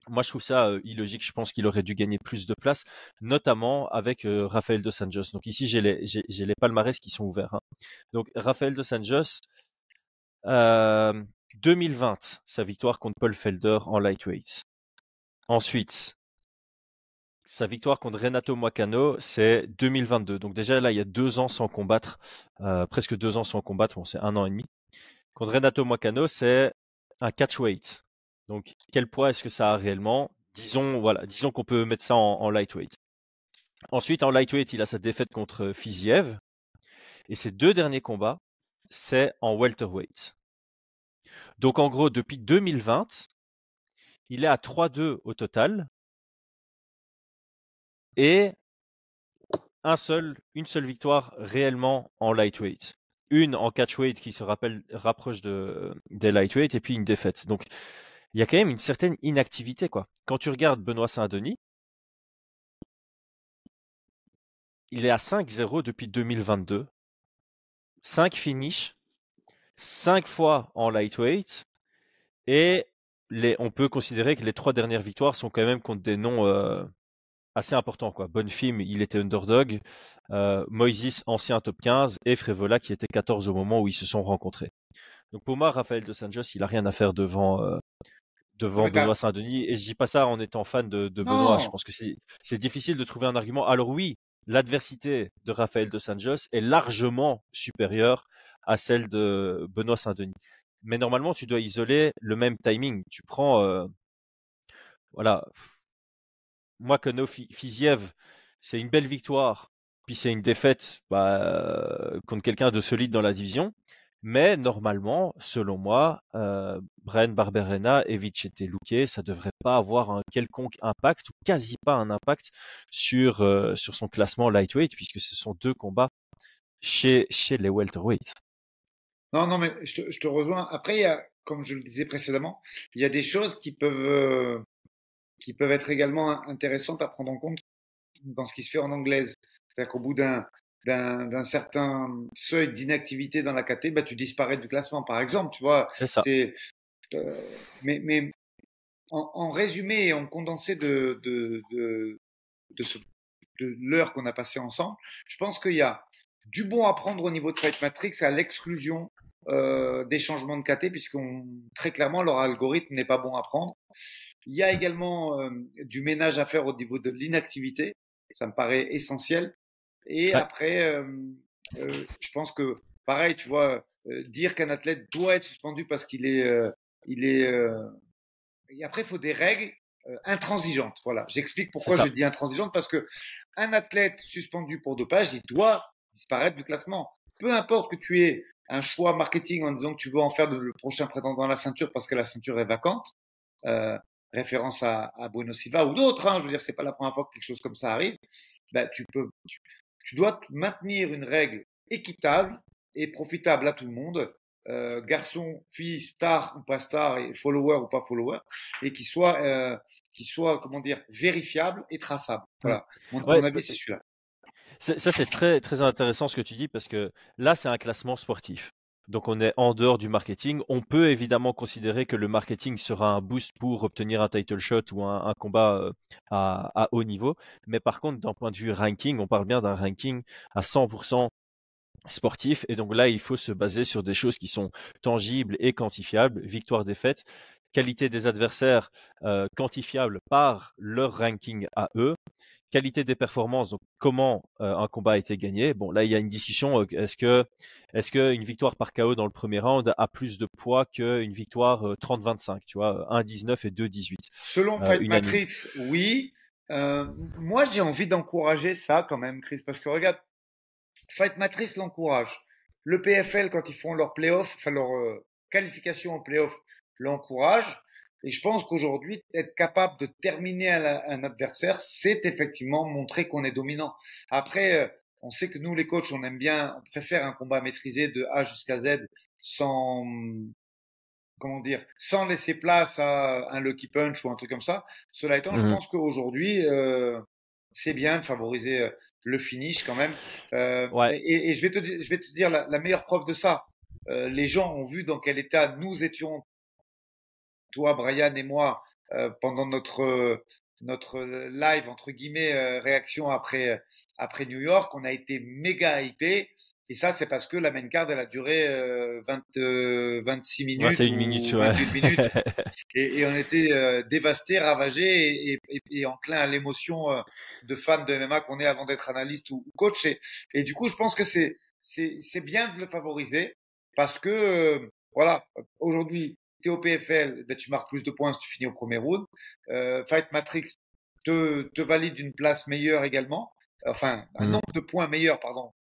moi, je trouve ça illogique. Je pense qu'il aurait dû gagner plus de place, notamment avec euh, Rafael dos Anjos. Donc ici, j'ai les, les palmarès qui sont ouverts. Hein. Donc Rafael dos Anjos, euh, 2020, sa victoire contre Paul Felder en lightweight. Ensuite, sa victoire contre Renato Moicano, c'est 2022. Donc déjà là, il y a deux ans sans combattre, euh, presque deux ans sans combattre. Bon, c'est un an et demi. Contre Renato Moicano, c'est un catchweight. Donc, quel poids est-ce que ça a réellement? Disons, voilà, disons qu'on peut mettre ça en, lightweight. Ensuite, en lightweight, il a sa défaite contre Fiziev. Et ses deux derniers combats, c'est en welterweight. Donc, en gros, depuis 2020, il est à 3-2 au total. Et un seul, une seule victoire réellement en lightweight. Une en catchweight qui se rappelle, rapproche de, des lightweight et puis une défaite. Donc, il y a quand même une certaine inactivité. quoi. Quand tu regardes Benoît Saint-Denis, il est à 5-0 depuis 2022. 5 finishes, 5 fois en lightweight, et on peut considérer que les trois dernières victoires sont quand même contre des noms euh, assez importants. Quoi. Bonfim, il était underdog, euh, Moises, ancien top 15, et Frévola, qui était 14 au moment où ils se sont rencontrés. Donc pour moi, Raphaël de Sanjos, il a rien à faire devant, euh, devant Benoît Saint-Denis. Et je dis pas ça en étant fan de, de Benoît. Je pense que c'est difficile de trouver un argument. Alors oui, l'adversité de Raphaël de Sanjos est largement supérieure à celle de Benoît Saint-Denis. Mais normalement, tu dois isoler le même timing. Tu prends, euh, voilà, moi, Kono Fiziev, c'est une belle victoire, puis c'est une défaite bah, contre quelqu'un de solide dans la division. Mais normalement, selon moi, euh, Brian Barberena et Vicente Luque, ça devrait pas avoir un quelconque impact ou quasi pas un impact sur euh, sur son classement lightweight puisque ce sont deux combats chez chez les welterweights. Non, non, mais je te, rejoins. Après, comme je le disais précédemment, il y a des choses qui peuvent euh, qui peuvent être également intéressantes à prendre en compte dans ce qui se fait en anglaise. C'est-à-dire qu'au bout d'un d'un certain seuil d'inactivité dans la KT, bah, tu disparais du classement, par exemple. Tu vois, c'est ça. Euh, mais, mais en, en, résumé et en condensé de, de, de, de, de l'heure qu'on a passée ensemble, je pense qu'il y a du bon à prendre au niveau de Fight Matrix à l'exclusion euh, des changements de KT, puisqu'on très clairement leur algorithme n'est pas bon à prendre. Il y a également euh, du ménage à faire au niveau de l'inactivité, ça me paraît essentiel. Et après, euh, euh, je pense que, pareil, tu vois, euh, dire qu'un athlète doit être suspendu parce qu'il est, il est. Et après, il faut des règles intransigeantes. Voilà, j'explique pourquoi je dis intransigeante parce que un athlète suspendu pour dopage, il doit disparaître du classement. Peu importe que tu aies un choix marketing en disant que tu veux en faire le prochain prétendant à la ceinture parce que la ceinture est vacante, euh, référence à, à Bruno Silva ou d'autres, hein, je veux dire, c'est pas la première fois que quelque chose comme ça arrive, ben, tu peux, tu dois maintenir une règle équitable et profitable à tout le monde, euh, garçon, fille, star ou pas star, et follower ou pas follower, et qui soit, euh, qui soit, comment dire, vérifiable et traçable. Voilà. Mon, avis, c'est celui-là. Ça, c'est très, très intéressant ce que tu dis parce que là, c'est un classement sportif. Donc on est en dehors du marketing. On peut évidemment considérer que le marketing sera un boost pour obtenir un title shot ou un, combat euh, à, haut niveau. Mais par contre, d'un point de vue ranking, on parle bien d'un ranking à 100% sportif. Et donc là, il faut se baser sur des choses qui sont tangibles et quantifiables. Victoire, défaite, qualité des adversaires euh, quantifiables par leur ranking à eux qualité des performances, donc comment euh, un combat a été gagné. Bon, là, il y a une discussion. Euh, est-ce que, est-ce qu'une victoire par KO dans le premier round a plus de poids qu'une victoire 30-25, euh, tu vois, 1-19 et 2-18 Selon Fight Matrix, oui. moi, j'ai envie d'encourager ça quand même, Chris, parce que regarde, Fight Matrix l'encourage. Le PFL, quand ils font leur playoff, enfin leur qualification en playoff, l'encourage. Et je pense qu'aujourd'hui, être capable de terminer un, adversaire, c'est effectivement montrer qu'on est dominant. Après, euh, on sait que nous, les coachs, on aime bien, on préfère un combat maîtrisé de A jusqu'à Z sans, comment dire, sans laisser place à un lucky punch ou un truc comme ça. Cela étant, je mmh pense qu'aujourd'hui, euh, c'est bien de favoriser euh, le finish quand même. Euh, ouais. et, et, je vais te, je vais te dire la, la meilleure preuve de ça. Euh, les gens ont vu dans quel état nous étions toi, Brian et moi, euh, pendant notre notre live entre guillemets euh, réaction après après New York, on a été méga hypé. Et ça, c'est parce que la main card, elle a duré 20, euh, 26 minutes. 21 minutes, ouais. minutes. et, et, on était dévastés, ravagés et, et, et enclin à l'émotion de fans de MMA qu'on est avant d'être analyste ou, coach. Et, et, du coup, je pense que c'est, c'est, c'est bien de le favoriser parce que, voilà, aujourd'hui, tu es au PFL, ben, tu marques plus de points si tu finis au premier round. Euh, Fight Matrix te, te, valide une place meilleure également, enfin un mmh. nombre de points meilleur, pardon,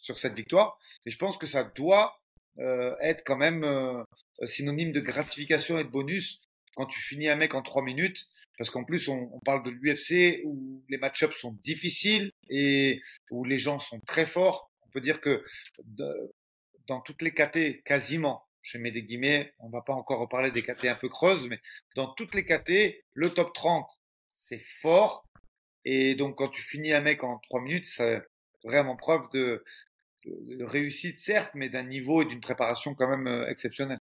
sur cette victoire. Et je pense que ça doit euh, être quand même euh, synonyme de gratification et de bonus quand tu finis un mec en trois minutes. Parce qu'en plus, on, on, parle de l'UFC où les match-ups sont difficiles et où les gens sont très forts. On peut dire que de, dans toutes les KT, quasiment, je mets des guillemets, on va pas encore reparler des KT un peu creuses, mais dans toutes les KT, le top 30, c'est fort. Et donc, quand tu finis un mec en 3 minutes, c'est vraiment preuve de, réussite, certes, mais d'un niveau et d'une préparation quand même euh, exceptionnelle.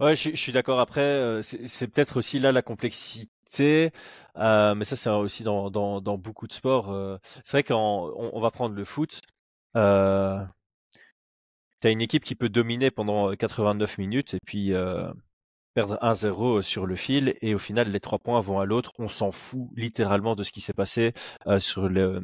Ouais, je, suis d'accord. Après, euh, c'est peut-être aussi là la complexité. Euh, mais ça, c'est aussi dans, beaucoup de sports. C'est vrai qu'on on, va prendre le foot. Tu as une équipe qui peut dominer pendant 89 minutes et puis euh, perdre 1-0 sur le fil et au final les trois points vont à l'autre. On s'en fout littéralement de ce qui s'est passé euh, sur le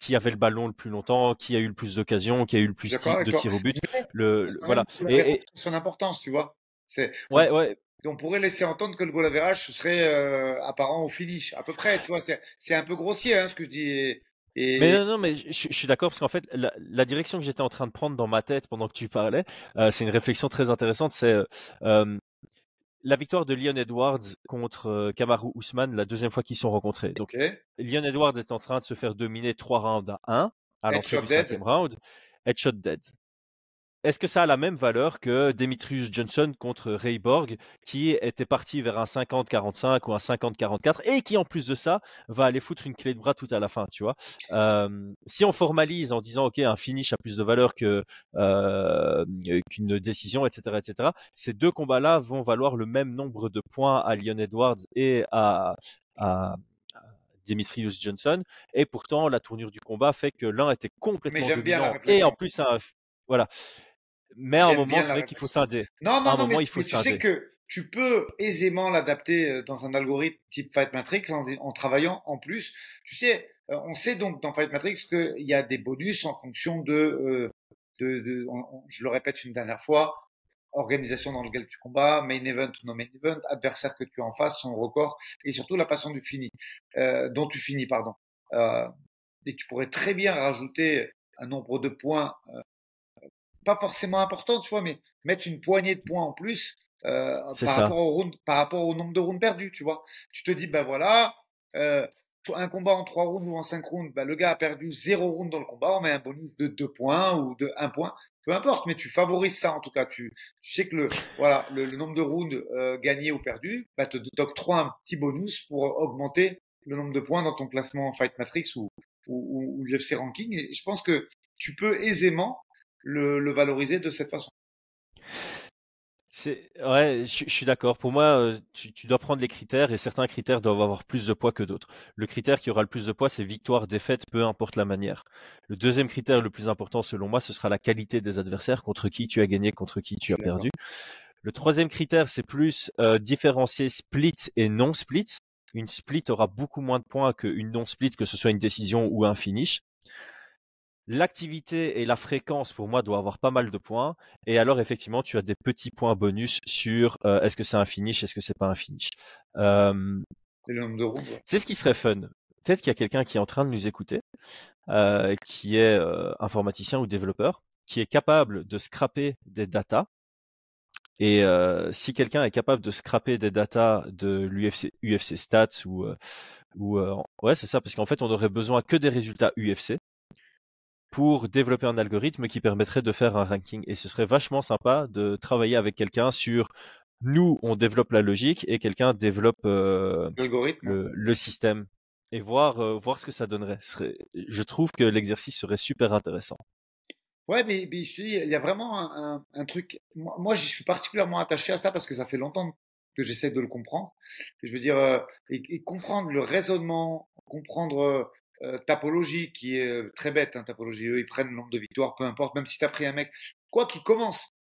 qui avait le ballon le plus longtemps, qui a eu le plus d'occasions, qui a eu le plus de tirs au but. Le, voilà. Et, et, son importance, tu vois? C'est ouais, ouais. On pourrait laisser entendre que le goal average ce serait apparent au finish, à peu près. Tu vois, c'est un peu grossier hein, ce que je dis. Mais non, non, mais je, suis d'accord parce qu'en fait, la, direction que j'étais en train de prendre dans ma tête pendant que tu parlais, euh, c'est une réflexion très intéressante. C'est euh, la victoire de Leon Edwards contre Kamaru Ousmane la deuxième fois qu'ils sont rencontrés. Donc, Leon Edwards est en train de se faire dominer trois rounds à 1 à l'entrée du cinquième round. Headshot dead. Est-ce que ça a la même valeur que Demetrius Johnson contre Ray Borg, qui était parti vers un 50-45 ou un 50-44 et qui, en plus de ça, va aller foutre une clé de bras tout à la fin, tu vois? Si on formalise en disant, OK, un finish a plus de valeur que qu'une décision, etc., etc., ces deux combats-là vont valoir le même nombre de points à Leon Edwards et à, à Demetrius Johnson. Et pourtant, la tournure du combat fait que l'un était complètement dominant et en plus un voilà. Mais à un moment, c'est vrai qu'il faut scinder. Non, non, non, mais, il faut tu sais que tu peux aisément l'adapter euh, dans un algorithme type Fight Matrix en, travaillant en plus. Tu sais, euh, on sait donc dans Fight Matrix qu'il y a des bonus en fonction de, euh, de, de je le répète une dernière fois, organisation dans laquelle tu combats, main event ou non main event, adversaire que tu as en face, son record, et surtout la façon du fini, euh, dont tu finis, pardon. Euh, et tu pourrais très bien rajouter un nombre de points pas forcément important, tu vois, mais mettre une poignée de points en plus euh, par, rapport au round, par rapport au nombre de rounds perdus, tu vois. Tu te dis, ben voilà, euh, un combat en trois rounds ou en cinq rounds, ben le gars a perdu zéro round dans le combat, on met un bonus de deux points ou de un point, peu importe, mais tu favorises ça en tout cas. Tu, tu sais que le, voilà, le, nombre de rounds euh, gagnés ou perdus bah, te t'octroie un petit bonus pour augmenter le nombre de points dans ton classement Fight Matrix ou, ou, ou l'UFC Ranking. Et je pense que tu peux aisément le, valoriser de cette façon. C'est ouais, je, suis d'accord. Pour moi, euh, tu, dois prendre les critères et certains critères doivent avoir plus de poids que d'autres. Le critère qui aura le plus de poids, c'est victoire, défaite, peu importe la manière. Le deuxième critère le plus important, selon moi, ce sera la qualité des adversaires, contre qui tu as gagné, contre qui tu as perdu. Le troisième critère, c'est plus euh, différencier split et non split. Une split aura beaucoup moins de points qu'une non split, que ce soit une décision ou un finish. L'activité et la fréquence, pour moi, doivent avoir pas mal de points. Et alors, effectivement, tu as des petits points bonus sur euh, est-ce que c'est un finish, est-ce que c'est pas un finish? c'est ce qui serait fun. Peut-être qu'il y a quelqu'un qui est en train de nous écouter, euh, qui est euh, informaticien ou développeur, qui est capable de scraper des datas. Et si quelqu'un est capable de scraper des datas de l'UFC UFC Stats ou ou ouais c'est ça parce qu'en fait on aurait besoin que des résultats UFC pour développer un algorithme qui permettrait de faire un ranking. Et ce serait vachement sympa de travailler avec quelqu'un sur nous, on développe la logique et quelqu'un développe euh, le, système et voir, euh, voir ce que ça donnerait. je trouve que l'exercice serait super intéressant. Ouais, mais, je te dis, il y a vraiment un, truc. Moi, moi j'y suis particulièrement attaché à ça parce que ça fait longtemps que j'essaie de le comprendre. Je veux dire, euh, et, comprendre le raisonnement, comprendre euh, tapologie qui est euh, très bête, hein, tapologie. Eux, ils prennent le nombre de victoires, peu importe, même si tu as pris un mec, quoi qu'ils commencent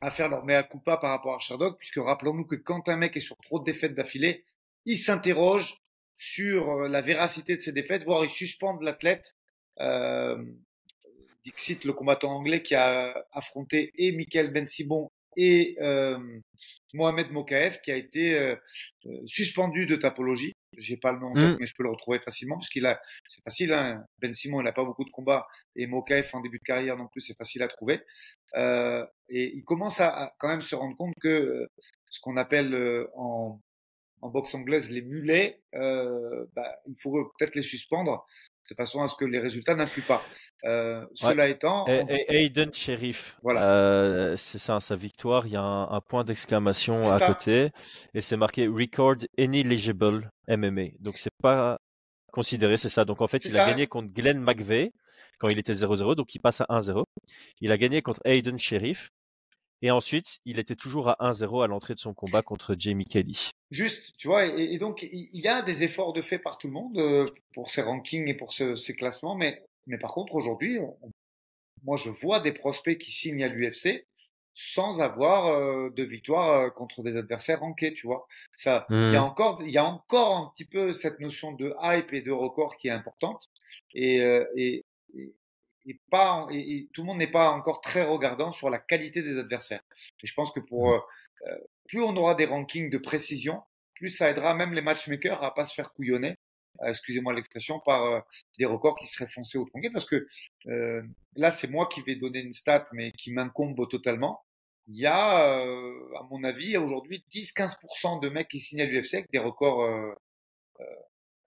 à faire leur mea culpa par rapport à Sherdog, puisque rappelons-nous que quand un mec est sur trop de défaites d'affilée, il s'interroge sur euh, la véracité de ses défaites, voire il suspend l'athlète. Euh, Dixit, le combattant anglais qui a affronté et Michael Ben Sibon et euh, Mohamed Mokaev qui a été suspendu de tapologie j'ai pas le nom mm. mais je peux le retrouver facilement parce qu'il a, c'est facile. Hein. Ben Simon, il n'a pas beaucoup de combats et Mokaef en début de carrière non plus, c'est facile à trouver. Euh, et il commence à, quand même se rendre compte que euh, ce qu'on appelle euh, en, en boxe anglaise les mulets, euh, bah, il faut peut-être les suspendre de façon à ce que les résultats n'influent pas. Euh, Cela étant. Et, Aiden Sheriff, voilà. Euh, c'est ça, sa victoire, il y a un, point d'exclamation à côté et c'est marqué Record Ineligible MMA. Donc c'est pas considéré, c'est ça. Donc en fait, il a gagné contre Glenn McVeigh quand il était 0-0, donc il passe à 1-0. Il a gagné contre Aiden Sheriff et ensuite, il était toujours à 1-0 à l'entrée de son combat contre Jamie Kelly. Juste, tu vois, et, donc il y a des efforts de fait par tout le monde euh, pour ces rankings et pour ces classements, mais, mais par contre aujourd'hui, moi je vois des prospects qui signent à l'UFC sans avoir euh, de victoire euh, contre des adversaires rankés, tu vois. Ça, il y a mmh. encore, il y a encore un petit peu cette notion de hype et de record qui est importante, et, et, et pas et, tout le monde n'est pas encore très regardant sur la qualité des adversaires. Et je pense que pour mmh. euh, euh, plus on aura des rankings de précision, plus ça aidera même les matchmakers à pas se faire couillonner excusez-moi l'expression, par des records qui seraient foncés au tronqué, parce que là, c'est moi qui vais donner une stat, mais qui m'incombe totalement. Il y a, à mon avis, aujourd'hui 10-15% de mecs qui signent à l'UFC avec des records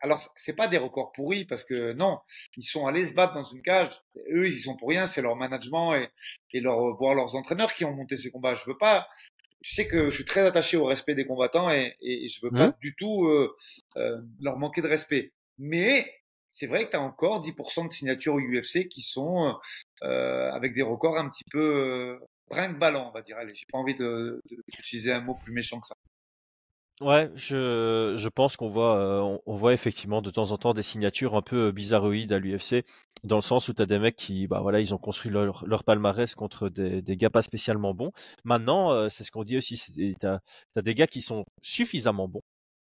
alors, c'est pas des records pourris parce que non, ils sont allés se battre dans une cage. Eux, ils y sont pour rien. C'est leur management et, et leur, voire leurs entraîneurs qui ont monté ces combats. Je veux pas. Tu sais que je suis très attaché au respect des combattants et, et je veux pas mmh. du tout euh, euh, leur manquer de respect. Mais c'est vrai que tu as encore 10% de signatures au UFC qui sont euh, avec des records un petit peu euh, brinque-ballant, on va dire. Allez, j'ai pas envie d'utiliser un mot plus méchant que ça. Ouais, je, je pense qu'on voit, euh, on, voit effectivement de temps en temps des signatures un peu bizarroïdes à l'UFC, dans le sens où tu as des mecs qui, bah voilà, ils ont construit leur, leur palmarès contre des, des gars pas spécialement bons. Maintenant, euh, c'est ce qu'on dit aussi, tu as, as des gars qui sont suffisamment bons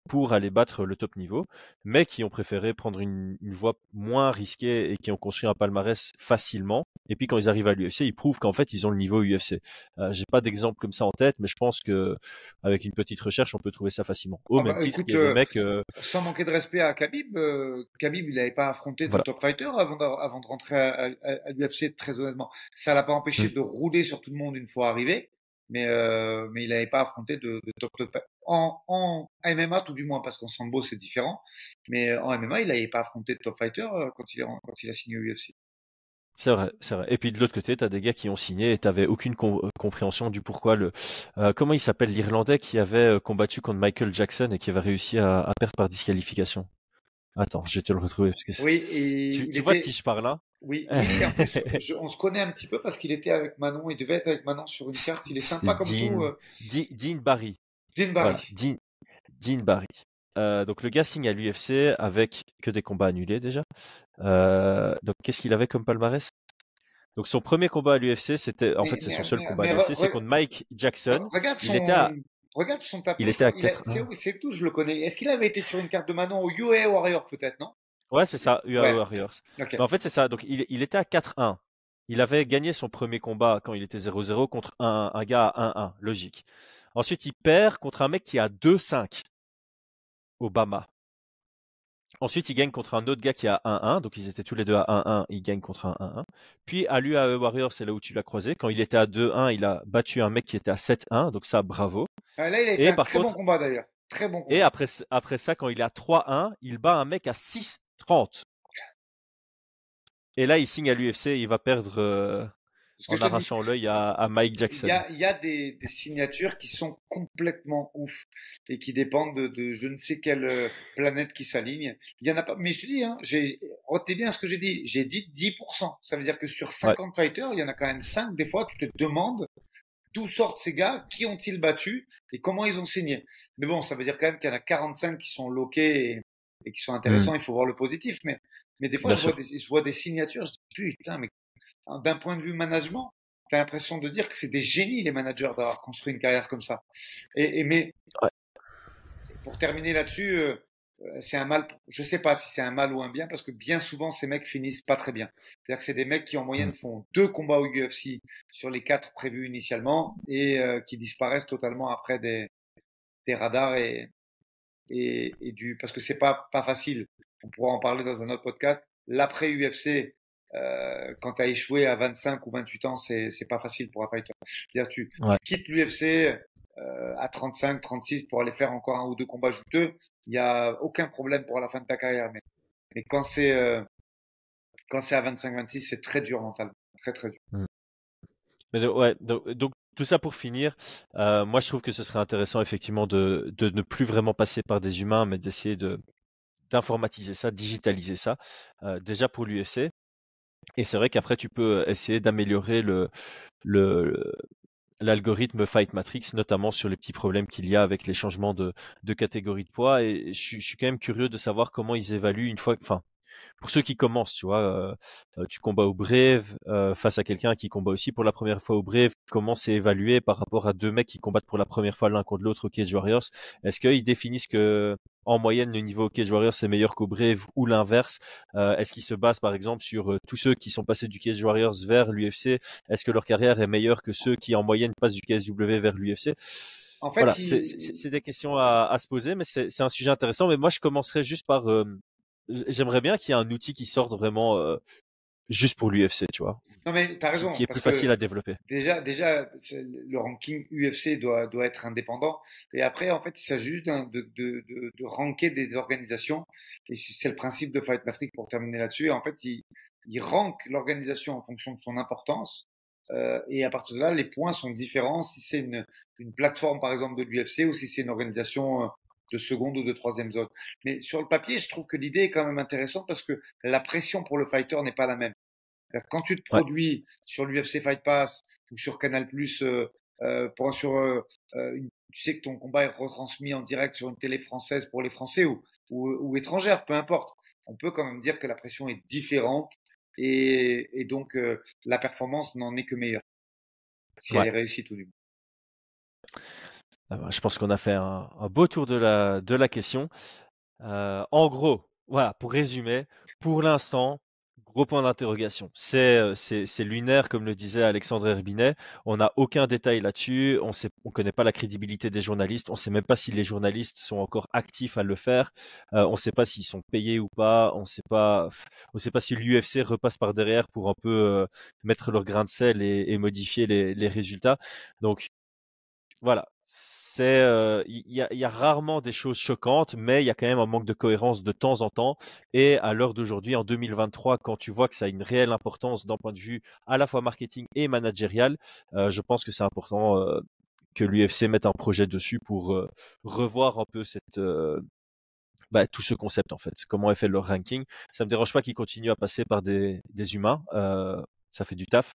pour aller battre le top niveau, mais qui ont préféré prendre une, une voie moins risquée et qui ont construit un palmarès facilement. Et puis quand ils arrivent à l'UFC, ils prouvent qu'en fait ils ont le niveau UFC. Euh, J'ai pas d'exemple comme ça en tête, mais je pense que avec une petite recherche, on peut trouver ça facilement. Au ah même bah, titre, il y a des euh, mecs. Euh... Sans manquer de respect à Khabib, euh, Khabib il n'avait pas affronté de top fighter avant de, avant de rentrer à, à, à l'UFC. Très honnêtement, ça l'a pas empêché mmh. de rouler sur tout le monde une fois arrivé mais, euh, mais il n'avait pas affronté de, de top, top en, en MMA tout du moins parce qu'en sambo c'est différent, mais en MMA il n'avait pas affronté de top fighter euh, quand il, quand il a signé au UFC. C'est vrai, c'est vrai. Et puis de l'autre côté, tu as des gars qui ont signé et tu n'avais aucune euh, compréhension du pourquoi. Le, euh, comment il s'appelle l'Irlandais qui avait euh, combattu contre Michael Jackson et qui avait réussi à, à perdre par disqualification? Attends, je vais te le retrouver. Parce que oui, et tu, tu vois de qui je parle là oui, oui en plus, on se connaît un petit peu parce qu'il était avec Manon, il devait être avec Manon sur une carte, il est sympa comme Dean, tout. Euh... Dean Barry. Dean Barry. Voilà, Dean, Dean Barry. Euh, donc le gars signe à l'UFC avec que des combats annulés déjà. Euh, donc qu'est-ce qu'il avait comme palmarès? Donc son premier combat à l'UFC, c'était en mais, fait c'est son seul mais, combat à l'UFC, c'est contre Mike Jackson. Regarde son... Il était à... Regarde son tapis. Il était à 4 C'est tout, je le connais. Est-ce qu'il avait été sur une carte de Manon au UA Warrior peut-être, non? Ouais, c'est ça, UA ouais. Warriors. Okay. en fait, c'est ça. Donc, il, il était à 4-1. Il avait gagné son premier combat quand il était 0-0 contre un, un gars à 1-1, logique. Ensuite, il perd contre un mec qui a 2-5, Obama. Ensuite, il gagne contre un autre gars qui a 1-1, donc ils étaient tous les deux à 1-1, il gagne contre un 1-1. Puis à l'UAE Warriors, c'est là où tu l'as croisé. Quand il était à 2-1, il a battu un mec qui était à 7-1, donc ça, bravo. Ah, là, il a été Et un par très contre, bon combat d'ailleurs. Très bon combat. Et après, après ça, quand il est à 3-1, il bat un mec à 6 30. Et là, il signe à l'UFC, il va perdre euh, en arrachant l'œil à, à, Mike Jackson. Il y a, il y a des, des, signatures qui sont complètement ouf et qui dépendent de, de je ne sais quelle euh, planète qui s'aligne. Il y en a pas, mais je te dis, hein, retenez bien ce que j'ai dit. J'ai dit 10%. Ça veut dire que sur 50 ouais. fighters, il y en a quand même 5. Des fois, tu te demandes d'où sortent ces gars, qui ont-ils battu et comment ils ont signé. Mais bon, ça veut dire quand même qu'il y en a 45 qui sont loqués et, et qui sont intéressants, mmh. il faut voir le positif. Mais, mais des fois, je vois des, je vois des, signatures, je dis putain, mais d'un point de vue management, tu as l'impression de dire que c'est des génies, les managers, d'avoir construit une carrière comme ça. Et, et mais ouais. pour terminer là-dessus, euh, c'est un mal, je sais pas si c'est un mal ou un bien, parce que bien souvent, ces mecs finissent pas très bien. C'est-à-dire que c'est des mecs qui, en moyenne, mmh. font deux combats au UFC sur les quatre prévus initialement et euh, qui disparaissent totalement après des, des radars et, et, et du parce que c'est pas pas facile. On pourra en parler dans un autre podcast. L'après UFC, euh, quand tu as échoué à 25 ou 28 ans, c'est c'est pas facile pour un fighter. C'est-à-dire tu, ouais. quittes l'UFC euh, à 35, 36 pour aller faire encore un ou deux combats juteux. Il y a aucun problème pour la fin de ta carrière. Mais, mais quand c'est euh, quand c'est à 25, 26, c'est très dur mentalement, très très dur. Mmh. Mais ouais, donc, donc tout ça pour finir, euh, moi je trouve que ce serait intéressant effectivement de, ne plus vraiment passer par des humains, mais d'essayer de d'informatiser ça, digitaliser ça, euh, déjà pour l'UFC. Et c'est vrai qu'après tu peux essayer d'améliorer l'algorithme Fight Matrix, notamment sur les petits problèmes qu'il y a avec les changements de, de catégorie de poids. Et je, suis quand même curieux de savoir comment ils évaluent une fois, pour ceux qui commencent, tu vois, euh, tu combats au Brave euh, face à quelqu'un qui combat aussi pour la première fois au Brave. Comment c'est évalué par rapport à deux mecs qui combattent pour la première fois l'un contre l'autre au Cage Warriors? Est-ce qu'ils définissent que en moyenne le niveau au Cage Warriors c'est meilleur qu'au Brave ou l'inverse? Euh, Est-ce qu'ils se basent par exemple sur tous ceux qui sont passés du Cage Warriors vers l'UFC Est-ce que leur carrière est meilleure que ceux qui en moyenne passent du KSW vers l'UFC en fait, voilà, il... c'est des questions à, à, se poser, mais c'est un sujet intéressant. Mais moi, je commencerai juste par j'aimerais bien qu'il y ait un outil qui sorte vraiment euh, juste pour l'UFC, tu vois. Non mais t'as raison. Qui est plus facile à développer. Déjà, déjà, le ranking UFC doit doit être indépendant. Et après, en fait, il s'agit de, de, de, de, ranker des organisations. Et c'est le principe de Fight Matrix pour terminer là-dessus. En fait, il, il rank l'organisation en fonction de son importance. Euh, et à partir de là, les points sont différents si c'est une, une plateforme, par exemple, de l'UFC ou si c'est une organisation euh, de seconde ou de troisième zone. Mais sur le papier, je trouve que l'idée est quand même intéressante parce que la pression pour le fighter n'est pas la même. Quand tu te produis sur l'UFC Fight Pass ou sur Canal Plus, euh, euh, pour, sur, euh, tu sais que ton combat est retransmis en direct sur une télé française pour les Français ou, ou, ou étrangère, peu importe. On peut quand même dire que la pression est différente et, et donc la performance n'en est que meilleure si elle est réussie tout du moins. Ah bah, je pense qu'on a fait un, beau tour de la, question. Euh, en gros, voilà, pour résumer, pour l'instant, gros point d'interrogation. C'est, euh, c'est, lunaire, comme le disait Alexandre Herbinet. On n'a aucun détail là-dessus. On ne on connaît pas la crédibilité des journalistes. On ne sait même pas si les journalistes sont encore actifs à le faire. Euh, on ne sait pas s'ils sont payés ou pas. On ne sait pas, sait pas si l'UFC repasse par derrière pour un peu mettre leur grain de sel et, et modifier les, les résultats. Donc, voilà, c'est il y, a, rarement des choses choquantes, mais il y a quand même un manque de cohérence de temps en temps. Et à l'heure d'aujourd'hui, en 2023, quand tu vois que ça a une réelle importance d'un point de vue à la fois marketing et managérial, euh, je pense que c'est important euh, que l'UFC mette un projet dessus pour euh, revoir un peu bah, tout ce concept en fait. Comment est fait leur ranking. Ça me dérange pas qu'ils continuent à passer par des humains. ça fait du taf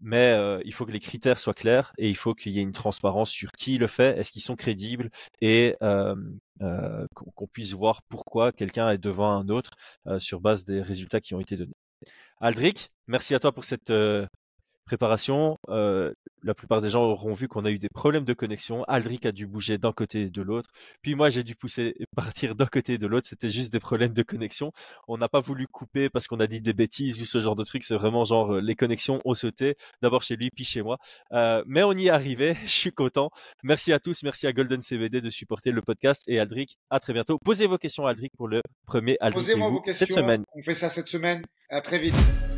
mais euh, il faut que les critères soient clairs et il faut qu'il y ait une transparence sur qui le fait, est-ce qu'ils sont crédibles et euh, euh, qu'on puisse voir pourquoi quelqu'un est devant un autre sur base des résultats qui ont été donnés. Aldric, merci à toi pour cette préparation. Euh, la plupart des gens auront vu qu'on a eu des problèmes de connexion. Aldric a dû bouger d'un côté et de l'autre. Puis moi, j'ai dû pousser partir d'un côté et de l'autre. C'était juste des problèmes de connexion. On n'a pas voulu couper parce qu'on a dit des bêtises ou ce genre de truc. C'est vraiment genre euh, les connexions ont sauté. D'abord chez lui, puis chez moi. Euh, mais on y est arrivé. Je suis content. Merci à tous. Merci à Golden CBD de supporter le podcast. Et Aldric, à très bientôt. Posez vos questions à Aldric pour le premier Aldric Posez-moi vos questions cette semaine. On fait ça cette semaine. À très vite.